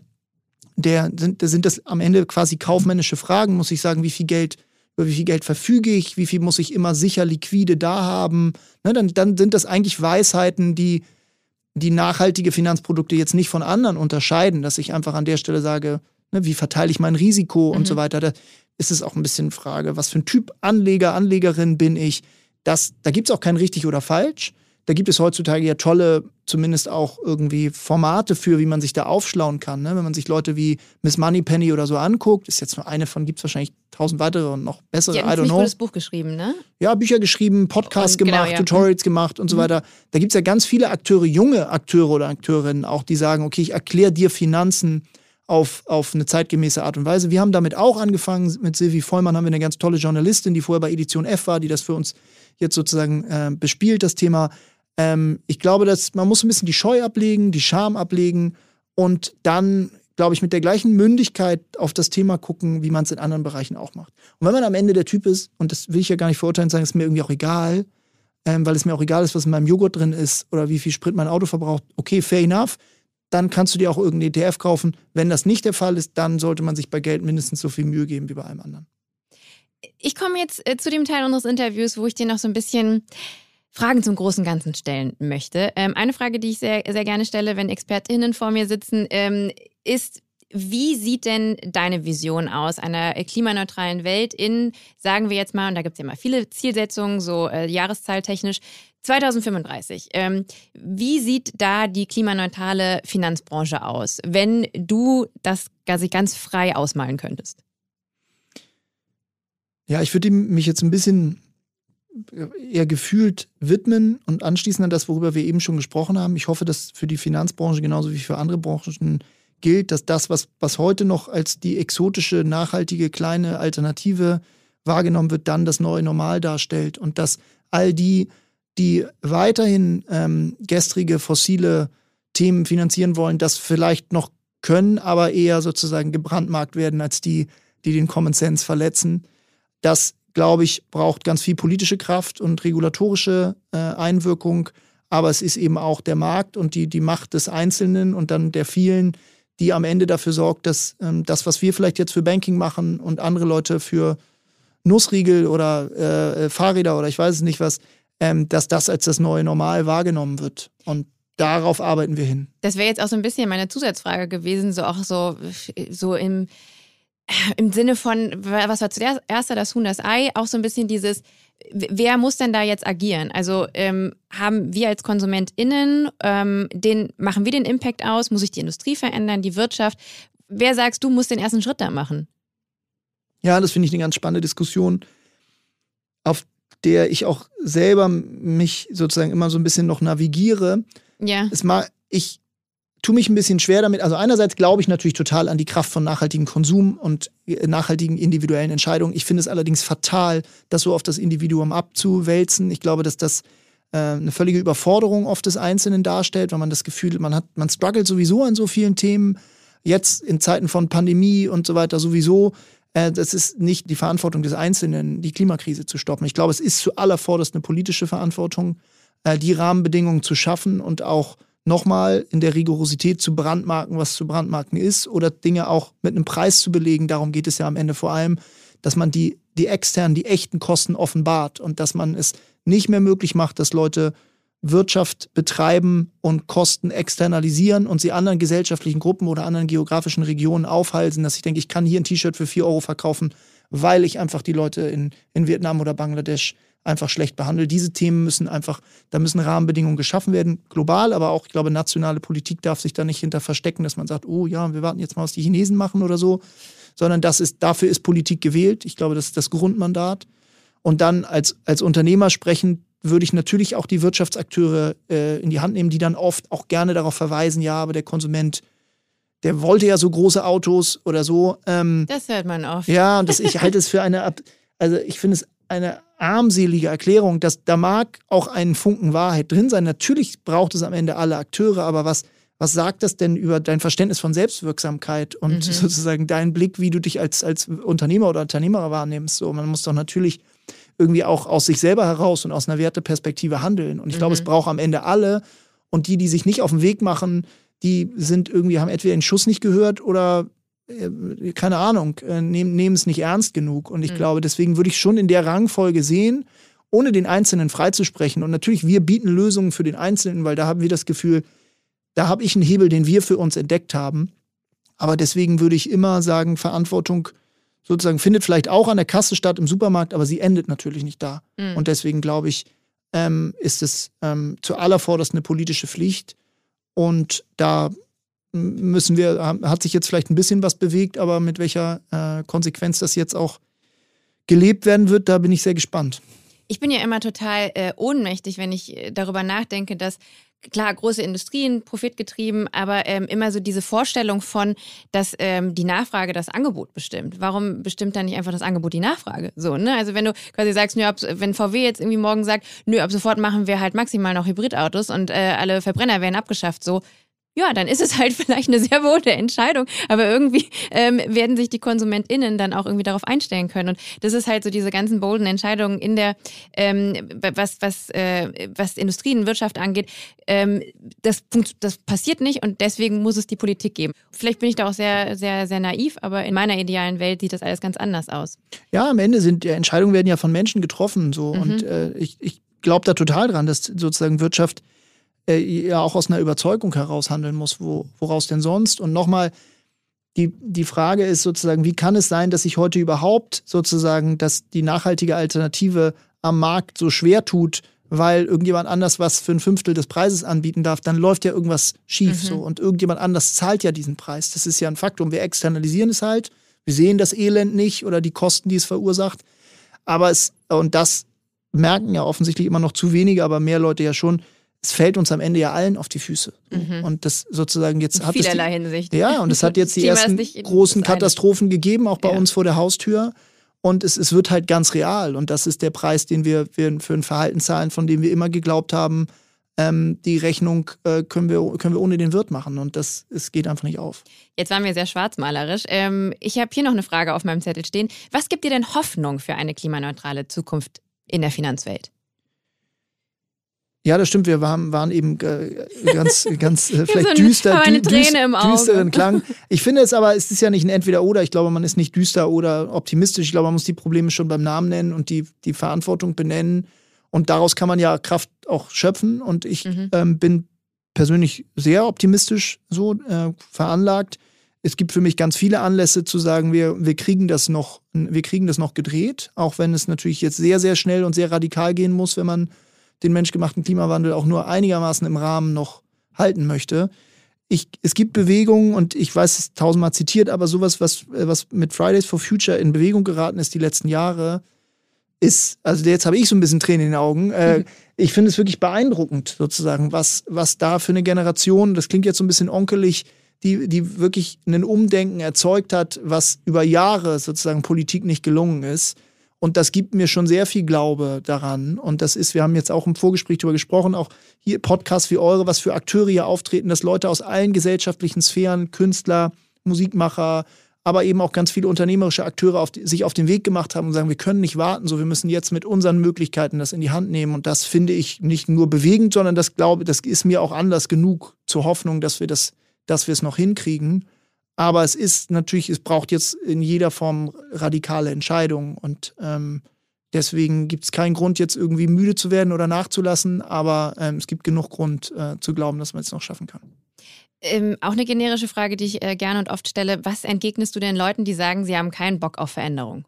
[SPEAKER 2] der sind, sind das am Ende quasi kaufmännische Fragen, muss ich sagen, wie viel Geld, über wie viel Geld verfüge ich, wie viel muss ich immer sicher liquide da haben. Ne, dann, dann sind das eigentlich Weisheiten, die, die nachhaltige Finanzprodukte jetzt nicht von anderen unterscheiden, dass ich einfach an der Stelle sage, ne, wie verteile ich mein Risiko mhm. und so weiter. Da ist es auch ein bisschen Frage, was für ein Typ Anleger, Anlegerin bin ich, das, da gibt es auch kein richtig oder falsch. Da gibt es heutzutage ja tolle, zumindest auch irgendwie Formate für, wie man sich da aufschlauen kann. Ne? Wenn man sich Leute wie Miss Moneypenny oder so anguckt, ist jetzt nur eine von, gibt es wahrscheinlich tausend weitere und noch bessere.
[SPEAKER 1] Die haben ein gutes Buch geschrieben, ne?
[SPEAKER 2] Ja, Bücher geschrieben, Podcasts genau, gemacht, genau, ja. Tutorials gemacht und so mhm. weiter. Da gibt es ja ganz viele Akteure, junge Akteure oder Akteurinnen auch, die sagen, okay, ich erkläre dir Finanzen auf, auf eine zeitgemäße Art und Weise. Wir haben damit auch angefangen. Mit Silvi Vollmann haben wir eine ganz tolle Journalistin, die vorher bei Edition F war, die das für uns jetzt sozusagen äh, bespielt, das Thema. Ähm, ich glaube, dass man muss ein bisschen die Scheu ablegen, die Scham ablegen und dann, glaube ich, mit der gleichen Mündigkeit auf das Thema gucken, wie man es in anderen Bereichen auch macht. Und wenn man am Ende der Typ ist, und das will ich ja gar nicht verurteilen, sagen, ist mir irgendwie auch egal, ähm, weil es mir auch egal ist, was in meinem Joghurt drin ist oder wie viel Sprit mein Auto verbraucht, okay, fair enough, dann kannst du dir auch irgendeinen ETF kaufen. Wenn das nicht der Fall ist, dann sollte man sich bei Geld mindestens so viel Mühe geben wie bei allem anderen
[SPEAKER 1] ich komme jetzt äh, zu dem Teil unseres Interviews, wo ich dir noch so ein bisschen Fragen zum großen Ganzen stellen möchte. Ähm, eine Frage, die ich sehr, sehr gerne stelle, wenn ExpertInnen vor mir sitzen, ähm, ist, wie sieht denn deine Vision aus einer klimaneutralen Welt in, sagen wir jetzt mal, und da gibt es ja mal viele Zielsetzungen, so äh, jahreszahltechnisch, 2035. Ähm, wie sieht da die klimaneutrale Finanzbranche aus, wenn du das quasi ganz frei ausmalen könntest?
[SPEAKER 2] Ja, ich würde mich jetzt ein bisschen eher gefühlt widmen und anschließen an das, worüber wir eben schon gesprochen haben. Ich hoffe, dass für die Finanzbranche genauso wie für andere Branchen gilt, dass das, was, was heute noch als die exotische, nachhaltige, kleine Alternative wahrgenommen wird, dann das neue Normal darstellt und dass all die, die weiterhin ähm, gestrige fossile Themen finanzieren wollen, das vielleicht noch können, aber eher sozusagen gebrandmarkt werden als die, die den Common Sense verletzen. Das, glaube ich, braucht ganz viel politische Kraft und regulatorische äh, Einwirkung. Aber es ist eben auch der Markt und die, die Macht des Einzelnen und dann der vielen, die am Ende dafür sorgt, dass ähm, das, was wir vielleicht jetzt für Banking machen und andere Leute für Nussriegel oder äh, Fahrräder oder ich weiß es nicht was, ähm, dass das als das neue Normal wahrgenommen wird. Und darauf arbeiten wir hin.
[SPEAKER 1] Das wäre jetzt auch so ein bisschen meine Zusatzfrage gewesen, so auch so, so im im Sinne von, was war zuerst das Huhn, das Ei, auch so ein bisschen dieses, wer muss denn da jetzt agieren? Also ähm, haben wir als KonsumentInnen, ähm, den, machen wir den Impact aus? Muss sich die Industrie verändern, die Wirtschaft? Wer sagst du, muss den ersten Schritt da machen?
[SPEAKER 2] Ja, das finde ich eine ganz spannende Diskussion, auf der ich auch selber mich sozusagen immer so ein bisschen noch navigiere.
[SPEAKER 1] Ja.
[SPEAKER 2] Es mal, ich tue mich ein bisschen schwer damit. Also einerseits glaube ich natürlich total an die Kraft von nachhaltigem Konsum und äh, nachhaltigen individuellen Entscheidungen. Ich finde es allerdings fatal, das so auf das Individuum abzuwälzen. Ich glaube, dass das äh, eine völlige Überforderung oft des Einzelnen darstellt, weil man das Gefühl, man hat, man struggelt sowieso an so vielen Themen. Jetzt in Zeiten von Pandemie und so weiter sowieso. Äh, das ist nicht die Verantwortung des Einzelnen, die Klimakrise zu stoppen. Ich glaube, es ist zuallervorderst eine politische Verantwortung, äh, die Rahmenbedingungen zu schaffen und auch nochmal in der Rigorosität zu brandmarken, was zu brandmarken ist, oder Dinge auch mit einem Preis zu belegen. Darum geht es ja am Ende vor allem, dass man die, die externen, die echten Kosten offenbart und dass man es nicht mehr möglich macht, dass Leute Wirtschaft betreiben und Kosten externalisieren und sie anderen gesellschaftlichen Gruppen oder anderen geografischen Regionen aufhalsen, dass ich denke, ich kann hier ein T-Shirt für 4 Euro verkaufen, weil ich einfach die Leute in, in Vietnam oder Bangladesch einfach schlecht behandelt. Diese Themen müssen einfach, da müssen Rahmenbedingungen geschaffen werden, global, aber auch, ich glaube, nationale Politik darf sich da nicht hinter verstecken, dass man sagt, oh ja, wir warten jetzt mal, was die Chinesen machen oder so, sondern das ist, dafür ist Politik gewählt. Ich glaube, das ist das Grundmandat. Und dann als, als Unternehmer sprechen, würde ich natürlich auch die Wirtschaftsakteure äh, in die Hand nehmen, die dann oft auch gerne darauf verweisen, ja, aber der Konsument, der wollte ja so große Autos oder so. Ähm,
[SPEAKER 1] das hört man oft.
[SPEAKER 2] Ja, und das, ich halte es für eine, also ich finde es eine armselige Erklärung, dass da mag auch ein Funken Wahrheit drin sein. Natürlich braucht es am Ende alle Akteure, aber was, was sagt das denn über dein Verständnis von Selbstwirksamkeit und mhm. sozusagen deinen Blick, wie du dich als, als Unternehmer oder Unternehmer wahrnimmst? So, man muss doch natürlich irgendwie auch aus sich selber heraus und aus einer Werteperspektive handeln. Und ich glaube, es mhm. braucht am Ende alle. Und die, die sich nicht auf den Weg machen, die sind irgendwie, haben entweder den Schuss nicht gehört oder keine Ahnung, äh, nehmen es nicht ernst genug. Und ich mhm. glaube, deswegen würde ich schon in der Rangfolge sehen, ohne den Einzelnen freizusprechen. Und natürlich, wir bieten Lösungen für den Einzelnen, weil da haben wir das Gefühl, da habe ich einen Hebel, den wir für uns entdeckt haben. Aber deswegen würde ich immer sagen, Verantwortung sozusagen findet vielleicht auch an der Kasse statt im Supermarkt, aber sie endet natürlich nicht da. Mhm. Und deswegen glaube ich, ähm, ist es ähm, zuallervorderst eine politische Pflicht. Und da müssen wir, hat sich jetzt vielleicht ein bisschen was bewegt, aber mit welcher äh, Konsequenz das jetzt auch gelebt werden wird, da bin ich sehr gespannt.
[SPEAKER 1] Ich bin ja immer total äh, ohnmächtig, wenn ich äh, darüber nachdenke, dass klar, große Industrien, profitgetrieben, aber ähm, immer so diese Vorstellung von, dass ähm, die Nachfrage das Angebot bestimmt. Warum bestimmt dann nicht einfach das Angebot die Nachfrage? So, ne? Also wenn du quasi sagst, nö, wenn VW jetzt irgendwie morgen sagt, nö, ab sofort machen wir halt maximal noch Hybridautos und äh, alle Verbrenner werden abgeschafft, so, ja, dann ist es halt *laughs* vielleicht eine sehr wohlte Entscheidung, aber irgendwie ähm, werden sich die KonsumentInnen dann auch irgendwie darauf einstellen können. Und das ist halt so diese ganzen bolden Entscheidungen in der, ähm, was, was, äh, was Industrie und Wirtschaft angeht, ähm, das, das passiert nicht und deswegen muss es die Politik geben. Vielleicht bin ich da auch sehr, sehr, sehr naiv, aber in meiner idealen Welt sieht das alles ganz anders aus.
[SPEAKER 2] Ja, am Ende sind ja Entscheidungen werden ja von Menschen getroffen so mhm. und äh, ich, ich glaube da total dran, dass sozusagen Wirtschaft äh, ja auch aus einer Überzeugung heraus handeln muss, wo, woraus denn sonst? Und nochmal, die, die Frage ist sozusagen, wie kann es sein, dass sich heute überhaupt sozusagen, dass die nachhaltige Alternative am Markt so schwer tut, weil irgendjemand anders was für ein Fünftel des Preises anbieten darf, dann läuft ja irgendwas schief mhm. so und irgendjemand anders zahlt ja diesen Preis. Das ist ja ein Faktum. Wir externalisieren es halt, wir sehen das Elend nicht oder die Kosten, die es verursacht. Aber es, und das merken ja offensichtlich immer noch zu wenige, aber mehr Leute ja schon, es fällt uns am Ende ja allen auf die Füße. Mhm. Und das sozusagen jetzt
[SPEAKER 1] In
[SPEAKER 2] hat
[SPEAKER 1] vielerlei
[SPEAKER 2] es
[SPEAKER 1] die, Hinsicht.
[SPEAKER 2] Ja, und es hat jetzt die ersten großen Katastrophen gegeben, auch bei ja. uns vor der Haustür. Und es, es wird halt ganz real. Und das ist der Preis, den wir, wir für ein Verhalten zahlen, von dem wir immer geglaubt haben, ähm, die Rechnung äh, können, wir, können wir ohne den Wirt machen. Und das es geht einfach nicht auf.
[SPEAKER 1] Jetzt waren wir sehr schwarzmalerisch. Ähm, ich habe hier noch eine Frage auf meinem Zettel stehen. Was gibt dir denn Hoffnung für eine klimaneutrale Zukunft in der Finanzwelt?
[SPEAKER 2] Ja, das stimmt. Wir waren, waren eben äh, ganz, *laughs* ganz äh, vielleicht so düster,
[SPEAKER 1] dü Auge.
[SPEAKER 2] düsteren Klang. *laughs* Ich finde es aber, es ist ja nicht ein Entweder-Oder. Ich glaube, man ist nicht düster oder optimistisch. Ich glaube, man muss die Probleme schon beim Namen nennen und die, die Verantwortung benennen. Und daraus kann man ja Kraft auch schöpfen. Und ich mhm. ähm, bin persönlich sehr optimistisch so äh, veranlagt. Es gibt für mich ganz viele Anlässe zu sagen, wir, wir kriegen das noch, wir kriegen das noch gedreht, auch wenn es natürlich jetzt sehr, sehr schnell und sehr radikal gehen muss, wenn man den menschgemachten Klimawandel auch nur einigermaßen im Rahmen noch halten möchte. Ich, es gibt Bewegungen und ich weiß es tausendmal zitiert, aber sowas, was, was mit Fridays for Future in Bewegung geraten ist die letzten Jahre, ist, also jetzt habe ich so ein bisschen Tränen in den Augen. Äh, mhm. Ich finde es wirklich beeindruckend, sozusagen, was, was da für eine Generation, das klingt jetzt so ein bisschen onkelig, die, die wirklich ein Umdenken erzeugt hat, was über Jahre sozusagen Politik nicht gelungen ist. Und das gibt mir schon sehr viel Glaube daran. Und das ist, wir haben jetzt auch im Vorgespräch darüber gesprochen, auch hier Podcasts wie eure, was für Akteure hier auftreten, dass Leute aus allen gesellschaftlichen Sphären, Künstler, Musikmacher, aber eben auch ganz viele unternehmerische Akteure auf sich auf den Weg gemacht haben und sagen, wir können nicht warten, so wir müssen jetzt mit unseren Möglichkeiten das in die Hand nehmen. Und das finde ich nicht nur bewegend, sondern das glaube, das ist mir auch anders genug zur Hoffnung, dass wir das, dass wir es noch hinkriegen. Aber es ist natürlich, es braucht jetzt in jeder Form radikale Entscheidungen. Und ähm, deswegen gibt es keinen Grund, jetzt irgendwie müde zu werden oder nachzulassen. Aber ähm, es gibt genug Grund äh, zu glauben, dass man es noch schaffen kann.
[SPEAKER 1] Ähm, auch eine generische Frage, die ich äh, gerne und oft stelle. Was entgegnest du den Leuten, die sagen, sie haben keinen Bock auf Veränderung?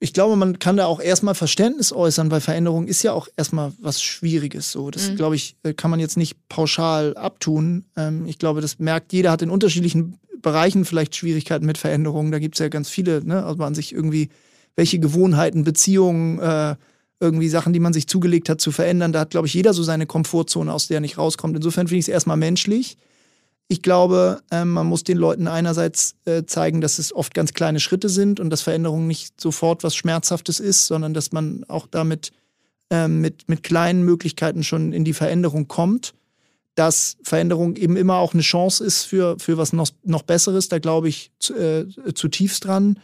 [SPEAKER 2] Ich glaube, man kann da auch erstmal Verständnis äußern, weil Veränderung ist ja auch erstmal was Schwieriges. So, das
[SPEAKER 1] Mhm.
[SPEAKER 2] glaube ich, äh, kann man jetzt nicht pauschal abtun. Ähm, ich glaube, das merkt jeder, hat in unterschiedlichen Bereichen vielleicht Schwierigkeiten mit Veränderungen. Da gibt es ja ganz viele, ne? Also man sich irgendwie, welche Gewohnheiten, Beziehungen, äh, irgendwie Sachen, die man sich zugelegt hat, zu verändern. Da hat, glaube ich, jeder so seine Komfortzone, aus der er nicht rauskommt. Insofern finde ich es erstmal menschlich. Ich glaube, ähm, man muss den Leuten einerseits äh, zeigen, dass es oft ganz kleine Schritte sind und dass Veränderung nicht sofort was Schmerzhaftes ist, sondern dass man auch damit ähm, mit, mit kleinen Möglichkeiten schon in die Veränderung kommt. Dass Veränderung eben immer auch eine Chance ist für, für was noch, noch Besseres, da glaube ich zu, äh, zutiefst dran.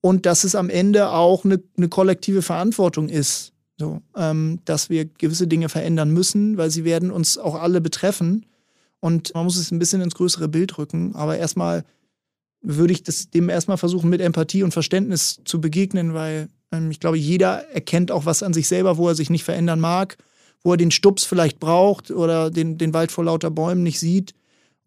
[SPEAKER 2] Und dass es am Ende auch eine, eine kollektive Verantwortung ist, so, ähm, dass wir gewisse Dinge verändern müssen, weil sie werden uns auch alle betreffen. Und man muss es ein bisschen ins größere Bild rücken. Aber erstmal würde ich das, dem erstmal versuchen, mit Empathie und Verständnis zu begegnen, weil ähm, ich glaube, jeder erkennt auch was an sich selber, wo er sich nicht verändern mag, wo er den Stups vielleicht braucht oder den, den Wald vor lauter Bäumen nicht sieht.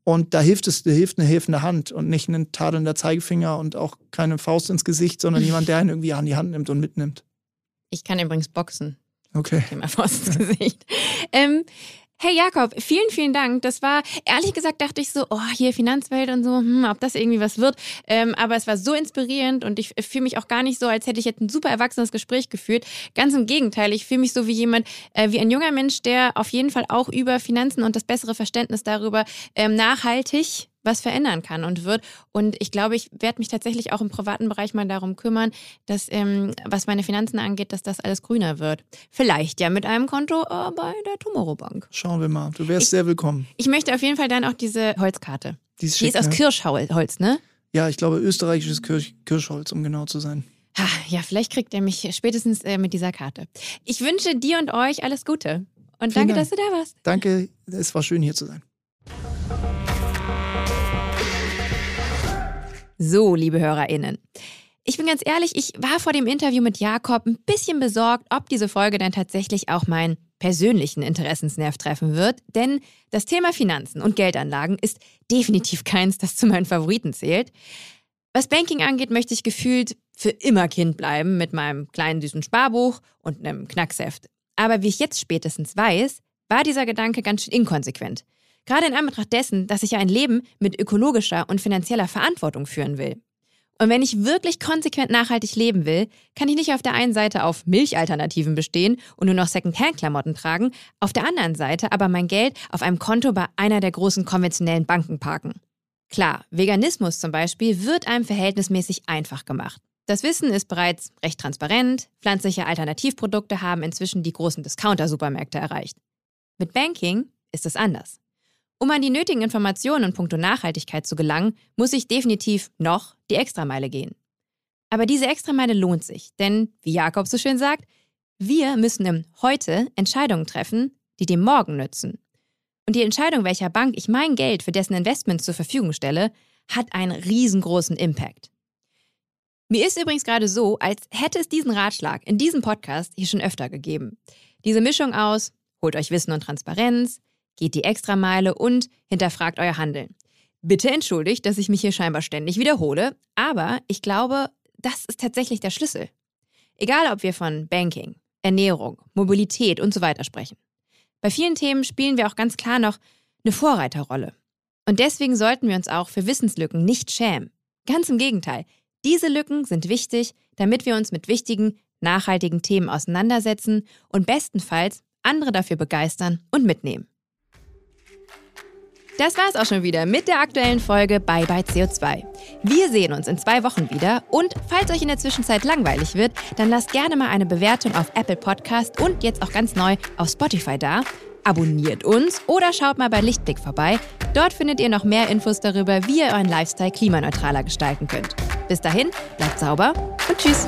[SPEAKER 2] Und da hilft es, da hilft eine helfende Hand und nicht ein tadelnder Zeigefinger und auch keine Faust ins Gesicht, sondern jemand, der einen irgendwie an die Hand nimmt und mitnimmt.
[SPEAKER 1] Ich kann übrigens boxen.
[SPEAKER 2] Okay.
[SPEAKER 1] Thema Faust ins Gesicht. ähm, hey Jakob, vielen, vielen Dank. Das war, ehrlich gesagt, dachte ich so, oh, hier Finanzwelt und so, hm, ob das irgendwie was wird. Ähm, aber es war so inspirierend und ich fühle mich auch gar nicht so, als hätte ich jetzt ein super erwachsenes Gespräch geführt. Ganz im Gegenteil, ich fühle mich so wie jemand, äh, wie ein junger Mensch, der auf jeden Fall auch über Finanzen und das bessere Verständnis darüber ähm, nachhaltig was verändern kann und wird. Und ich glaube, ich werde mich tatsächlich auch im privaten Bereich mal darum kümmern, dass, ähm, was meine Finanzen angeht, dass das alles grüner wird. Vielleicht ja mit einem Konto äh, bei der Tomorrow Bank.
[SPEAKER 2] Schauen wir mal. Du wärst
[SPEAKER 1] Ich-
[SPEAKER 2] sehr willkommen.
[SPEAKER 1] Ich möchte auf jeden Fall dann auch diese Holzkarte.
[SPEAKER 2] Die ist,
[SPEAKER 1] Die
[SPEAKER 2] schick,
[SPEAKER 1] ist aus
[SPEAKER 2] ne?
[SPEAKER 1] Kirschholz, ne?
[SPEAKER 2] Ja, ich glaube, österreichisches Kirch Kirschholz, um genau zu sein.
[SPEAKER 1] Ha, ja, vielleicht kriegt er mich spätestens äh, mit dieser Karte. Ich wünsche dir und euch alles Gute. Und
[SPEAKER 2] Vielen
[SPEAKER 1] danke,
[SPEAKER 2] Dank.
[SPEAKER 1] dass du da warst.
[SPEAKER 2] Danke, es war schön hier zu sein.
[SPEAKER 1] So, liebe HörerInnen. Ich bin ganz ehrlich, ich war vor dem Interview mit Jakob ein bisschen besorgt, ob diese Folge dann tatsächlich auch meinen persönlichen Interessensnerv treffen wird. Denn das Thema Finanzen und Geldanlagen ist definitiv keins, das zu meinen Favoriten zählt. Was Banking angeht, möchte ich gefühlt für immer Kind bleiben mit meinem kleinen süßen Sparbuch und einem Knacksheft. Aber wie ich jetzt spätestens weiß, war dieser Gedanke ganz schön inkonsequent. Gerade in Anbetracht dessen, dass ich ja ein Leben mit ökologischer und finanzieller Verantwortung führen will. Und wenn ich wirklich konsequent nachhaltig leben will, kann ich nicht auf der einen Seite auf Milchalternativen bestehen und nur noch Secondhand-Klamotten tragen, auf der anderen Seite aber mein Geld auf einem Konto bei einer der großen konventionellen Banken parken. Klar, Veganismus zum Beispiel wird einem verhältnismäßig einfach gemacht. Das Wissen ist bereits recht transparent, pflanzliche Alternativprodukte haben inzwischen die großen Discounter-Supermärkte erreicht. Mit Banking ist es anders. Um an die nötigen Informationen in puncto Nachhaltigkeit zu gelangen, muss ich definitiv noch die Extrameile gehen. Aber diese Extrameile lohnt sich, denn, wie Jakob so schön sagt, wir müssen im Heute Entscheidungen treffen, die dem Morgen nützen. Und die Entscheidung, welcher Bank ich mein Geld für dessen Investments zur Verfügung stelle, hat einen riesengroßen Impact. Mir ist übrigens gerade so, als hätte es diesen Ratschlag in diesem Podcast hier schon öfter gegeben. Diese Mischung aus, holt euch Wissen und Transparenz, geht die Extrameile und hinterfragt euer Handeln. Bitte entschuldigt, dass ich mich hier scheinbar ständig wiederhole, aber ich glaube, das ist tatsächlich der Schlüssel. Egal, ob wir von Banking, Ernährung, Mobilität und so weiter sprechen. Bei vielen Themen spielen wir auch ganz klar noch eine Vorreiterrolle. Und deswegen sollten wir uns auch für Wissenslücken nicht schämen. Ganz im Gegenteil. Diese Lücken sind wichtig, damit wir uns mit wichtigen, nachhaltigen Themen auseinandersetzen und bestenfalls andere dafür begeistern und mitnehmen. Das war's auch schon wieder mit der aktuellen Folge Bye Bye CO2. Wir sehen uns in zwei Wochen wieder und falls euch in der Zwischenzeit langweilig wird, dann lasst gerne mal eine Bewertung auf Apple Podcast und jetzt auch ganz neu auf Spotify da. Abonniert uns oder schaut mal bei Lichtblick vorbei. Dort findet ihr noch mehr Infos darüber, wie ihr euren Lifestyle klimaneutraler gestalten könnt. Bis dahin, bleibt sauber und tschüss.